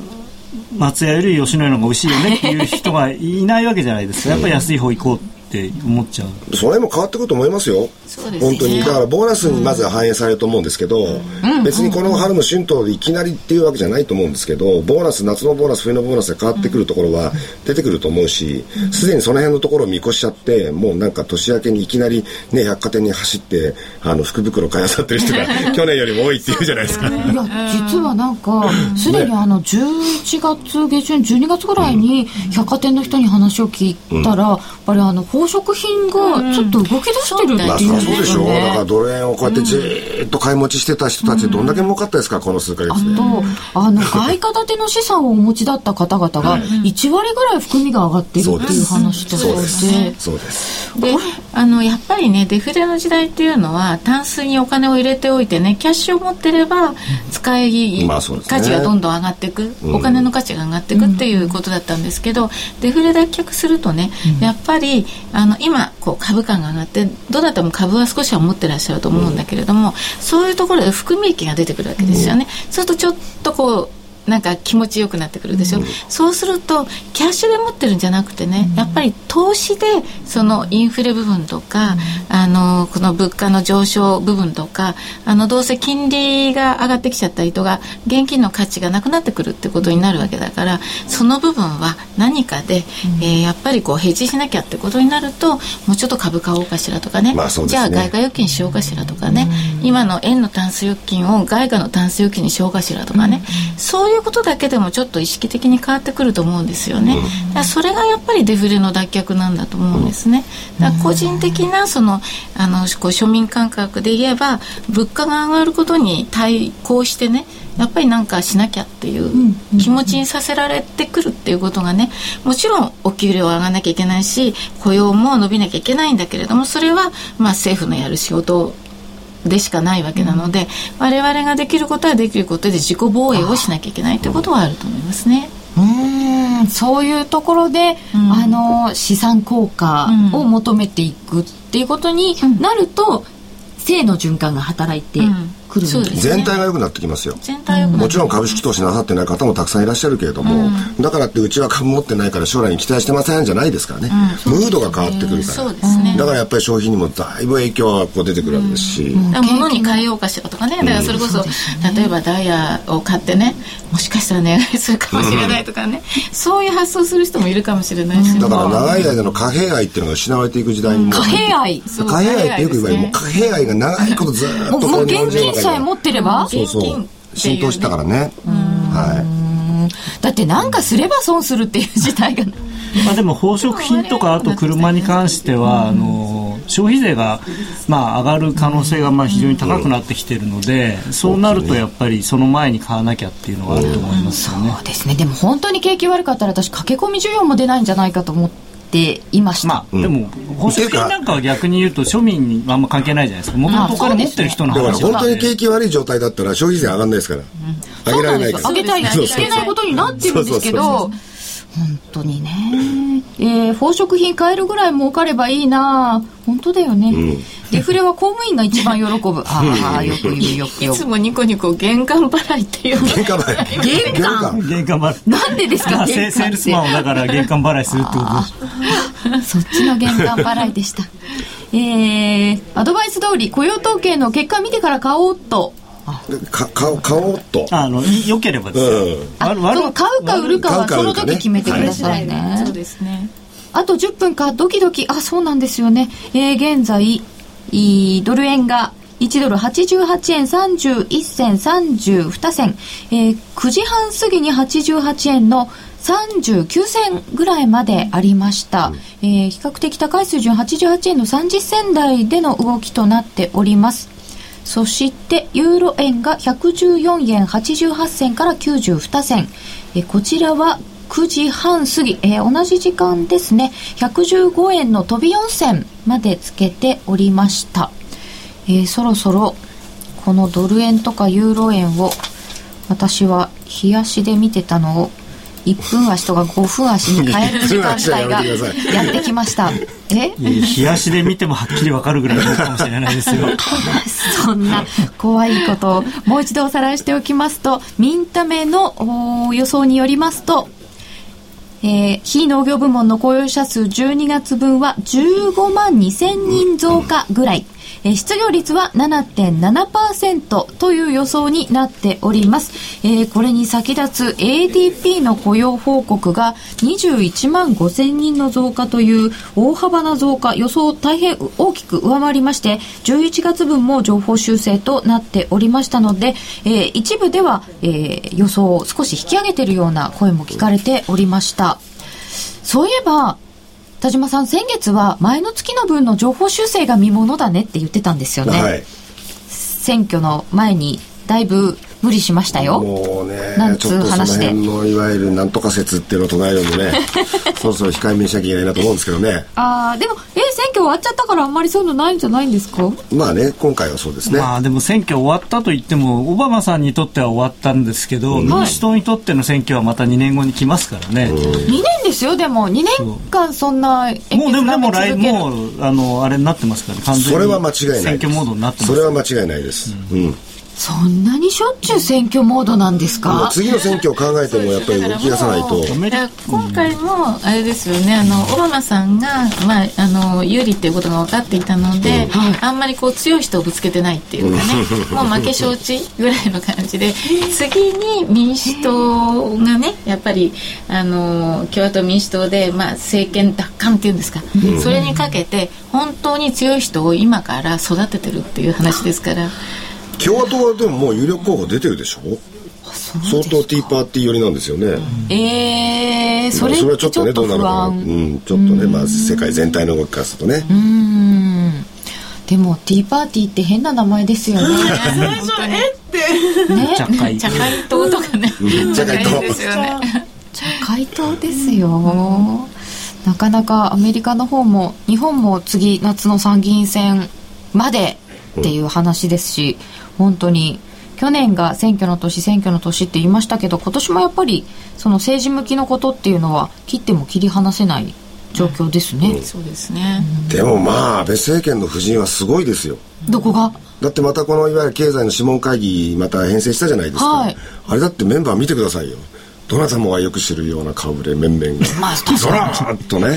S6: 松屋より吉野家の方が美味しいよねっていう人がいないわけじゃないですか。やっぱり安い方行こうって思っちゃう。
S2: それも変わってくると思いますよ。本当に。だからボーナスにまずは反映されると思うんですけど、うん、別にこの春の春闘でいきなりっていうわけじゃないと思うんですけどボーナス夏のボーナス冬のボーナスで変わってくるところは出てくると思うしすで、にその辺のところを見越しちゃってもうなんか年明けにいきなり、ね、百貨店に走ってあの福袋買いあさってる人が 去年よりも多いっていうじゃないですか。いや
S1: 実はなんかすでにあの11月下旬12月ぐらいに百貨店の人に話を聞いたら、やっぱりあの宝飾品がちょっと動き出してるっていう、
S2: ね、そうでしょう、だからドル円をこうやってじっと買い持ちしてた人たちどんだけ儲かったですか、この数か月で。
S1: あとあの外貨建ての資産をお持ちだった方々が1割ぐらい含みが上がってるっていう話と
S2: そうです。そうです。で
S3: あのやっぱりねデフレの時代っていうのはタンスにお金を入れておいてねキャッシュを持ってれば使い、まあね、価値がどんどん上がっていく、お金の価値が上がっていくっていうことだったんですけど、デフレ脱却するとね、やっぱりあの今こう株価が上がってどうだっても株は少しは持ってらっしゃると思うんだけれども、そういうところで含み益が出てくるわけですよね。そうするとちょっとこうなんか気持ちよくなってくるでしょ、うん、そうするとキャッシュで持ってるんじゃなくてね、うん、やっぱり投資でそのインフレ部分とか、うん、あのこの物価の上昇部分とかあのどうせ金利が上がってきちゃったりとか現金の価値がなくなってくるってことになるわけだからその部分は何かで、えー、やっぱりこうヘッジしなきゃってことになるともうちょっと株買おうかしらとかねまあね、じゃあ外貨預金しようかしらとかね、今の円のタンス預金を外貨のタンス預金にしようかしらとかね、そういういうことだけでもちょっと意識的に変わってくると思うんですよね。だそれがやっぱりデフレの脱却なんだと思うんですね。だ個人的なそのあのこう庶民感覚で言えば物価が上がることに対抗してねやっぱりなんかしなきゃっていう気持ちにさせられてくるっていうことがねもちろんお給料上がらなきゃいけないし雇用も伸びなきゃいけないんだけれどもそれはまあ政府のやる仕事でしかないわけなので、うん、我々ができることはできることで自己防衛をしなきゃいけないということはあると思いますね。
S1: うん。そういうところで、うん、あの資産効果を求めていくっていうことになると、性の循環が働いてくる
S2: んです、ね、全体が良くなってきますよ。全体もちろん株式投資なさってない方もたくさんいらっしゃるけれども、うん、だからってうちは株持ってないから将来に期待してませんじゃないですからね、うん、ムードが変わってくるから、ね、だからやっぱり消費にもだいぶ影響はこう出てくるわけですし、うん、
S3: 物に変えようかしらとかね。だからそれこそ、例えばダイヤを買ってねもしかしたら値上がりするかもしれないとかね、そういう発想する人もいるかもしれないし、
S2: だから長い間の貨幣愛っていうのが失われていく時代にも
S1: 貨幣愛
S2: 貨幣愛ってよく言われる、もう貨幣愛が長いことずっと
S1: もう現金さえ持ってれば？
S2: そうそう。浸透したからね。は
S1: い。だってなんかすれば損するっていう事態が。
S6: まあでも宝飾品とかあと車に関してはあの消費税がまあ上がる可能性がまあ非常に高くなってきているので、そうなるとやっぱりその前に買わなきゃっていうのがあると思いますよね。
S1: そうですね。でも本当に景気悪かったら私駆け込み需要も出ないんじゃないかと思って。ていました、ま
S6: あ、でも宝飾品なんかは逆に言うと庶民にあんま関係ないじゃないですか。もともとお金持ってる人の
S2: 話だから本当に景気悪い状態だったら消費税上がんないですから、
S1: うん、上げられないから。上げたいといけないことになってるんですけど本当にね、えー、宝飾品買えるぐらい儲かればいいな。本当だよね、うん、デフレは公務員が一番喜ぶ。ああよく言うよく
S3: いつもニコニコ玄関払いっていう
S2: 玄関払
S1: い。玄関。
S6: 玄関払
S1: い。なんでですか？
S6: セールスマンをだから玄関払いするってこと。
S1: そっちの玄関払いでした。えー、アドバイス通り雇用統計の結果見てから買おうと
S2: か買買おうと。
S6: あのよければですよ、うん、
S1: あそう買うか売るかはその時決めてくださいね、
S3: はい、そうですね。
S1: あと10分か。ドキドキ。あそうなんですよね。えー、現在ドル円が1ドル88円31銭32銭、えー、9時半過ぎに88円の39銭ぐらいまでありました、うん、えー、比較的高い水準88円の30銭台での動きとなっておりますそしてユーロ円が114円88銭から92銭。えこちらは9時半過ぎ、えー、同じ時間ですね。115円の飛び4銭までつけておりました、えー、そろそろこのドル円とかユーロ円を私は冷やしで見てたのを1分足とか5分足に変える時間帯がやってきました。
S6: え？冷やしで見てもはっきりわかるぐらいかもしれないですよ。
S1: そんな怖いことをもう一度おさらいしておきますと、ミンタメの予想によりますと、えー、非農業部門の雇用者数12月分は15万2000人増加ぐらい。え失業率は7.7%という予想になっております。え、これに先立つ ADP の雇用報告が21万5000人の増加という大幅な増加、予想を大変大きく上回りまして、11月分も情報修正となっておりましたので、え、一部では、え、予想を少し引き上げているような声も聞かれておりました。そういえば、田島さん、先月は前の月の分の情報修正が見ものだねって言ってたんですよね。はい、選挙の前にだいぶ無理しましたよ。
S2: もうね、なんつう話で。のいわゆるなんとか説っていうのを唱えるのでね、そろそろ控えめにしなきゃいけないなと思うんですけどね。
S1: ああ、でも、え、選挙終わっちゃったからあんまりそういうのないんじゃないんですか？
S2: まあね、今回はそうですね。
S6: まあでも選挙終わったと言っても、オバマさんにとっては終わったんですけど、うん、民主党にとっての選挙はまた2年後に来ますからね。うん、2
S1: 年ですよ、でも、2年間そんな
S6: もうでも、でも来、もう、あの、あれになってますからね、完全に。
S2: それは間違いない。
S6: 選挙モードになってます。
S2: それは間違いないです。うん、うん
S1: そんなにしょっちゅう選挙モードなんですか？
S2: 次の選挙を考えてもやっぱり動き出さないと。
S3: 今回もあれですよね。あのオバマさんが、まあ、あの有利っていうことが分かっていたので、うん、あんまりこう強い人をぶつけてないっていうかね、もう負け承知ぐらいの感じで 次に民主党がねやっぱりあの共和党民主党で、まあ、政権奪還っていうんですか、うん、それにかけて本当に強い人を今から育ててるっていう話ですから。
S2: 共和党はでももう有力候補出てるでしょ？相当ティーパーティー寄りなんですよね。
S1: ええー、それそれはちょっとねどうなのかな。う
S2: ん、ちょっとねまあ世界全体の動きからするとね。
S1: うん。でもティーパーティーって変な名前ですよね。
S5: えって
S3: ね。茶会茶会島とかね。
S2: 茶会島
S3: ですよね。
S1: 茶会島ですよ。なかなかアメリカの方も日本も次夏の参議院選までっていう話ですし、本当に去年が選挙の年選挙の年って言いましたけど今年もやっぱりその政治向きのことっていうのは切っても切り離せない状況ですね、うん、
S3: そうですね、
S2: でもまあ安倍政権の夫人はすごいですよ。
S1: どこが？
S2: だってまたこのいわゆる経済の諮問会議また編成したじゃないですか、はい、あれだってメンバー見てくださいよどなたもがよく知るような顔ぶれ面々が、まあ、ドラーッとね。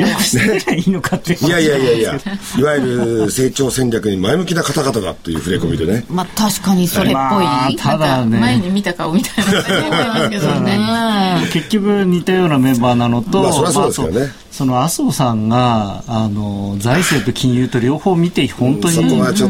S6: よく知っていいのかって
S2: いやいやいやいや。いわゆる成長戦略に前向きな方々だという触れ込みでね、
S1: まあ確かにそれっぽい、まあ、
S3: ただね。前に見た顔みたいな感じますけどね。
S6: 結局似たようなメンバーなのと、
S2: まあそりゃそうですよね、まあ
S6: その麻生さんがあの財政と金融と両方見て本当に大丈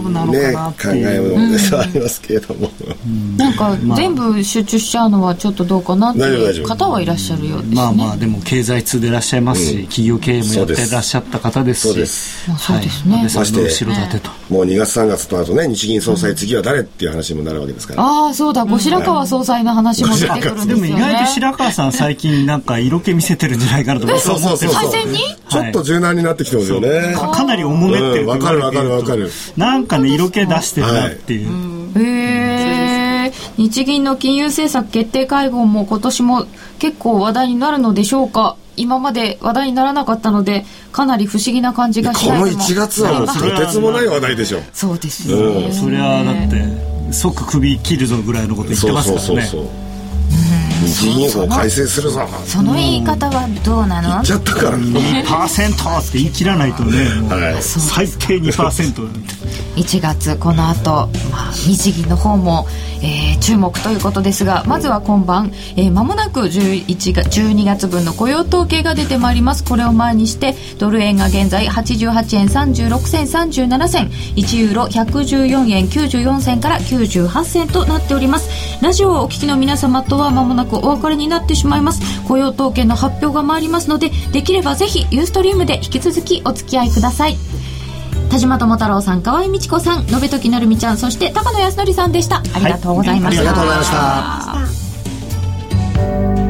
S6: 夫なのかなっていう、ね、考え
S2: はありますけれども、
S1: うん、なんか全部集中しちゃうのはちょっとどうかなっていう方はいらっしゃるようですね。
S6: まあまあでも経済通でいらっしゃいますし、うん、企業経営もやってらっしゃった方ですし。そうです。
S1: そうですね、はい、
S2: まして後ろ盾と、もう2月3月とあとね日銀総裁、次は誰っていう話にもなるわけですから。
S1: ああそうだ。後白河総裁の話も出てくるんですよね、でも意
S6: 外と白河さん最近なんか色気見せてるんじゃないかなと思って
S2: そうそうそう。そうちょっと柔軟になってきてますよね。
S6: かなり重めってる
S2: わ、かるわかるわかる。
S6: なんかね色気出してるなっていう、
S1: へえ日銀の金融政策決定会合も今年も結構話題になるのでしょうか？今まで話題にならなかったのでかなり不思議な感じがし
S2: ないこの1月はとてつもない話題でしょ。
S1: そうですね、
S6: うん、それはだって即首切るぞぐらいのこと言ってますからね。そうそうそうそう
S2: 日銀法改正するぞ
S1: その言い方はどうなの？
S2: 言っちゃったから。2%
S6: って言い切らないとね、はい、最低2%
S1: 1月この後、まあ日銀の方も、えー、注目ということですがまずは今晩、えー、間もなく11月12月分の雇用統計が出てまいります。これを前にしてドル円が現在88円36銭37銭。1ユーロ114円94銭から98銭となっております。ラジオをお聞きの皆様とは間もなくくお別れになってしまいます。雇用統計の発表が回りますのでできればぜひユーストリームで引き続きお付き合いください。田島智太郎さん河合美智子さん延時成美ちゃんそして高野康則さんでした。ありがとうございました、
S2: はい、ありがとうございました。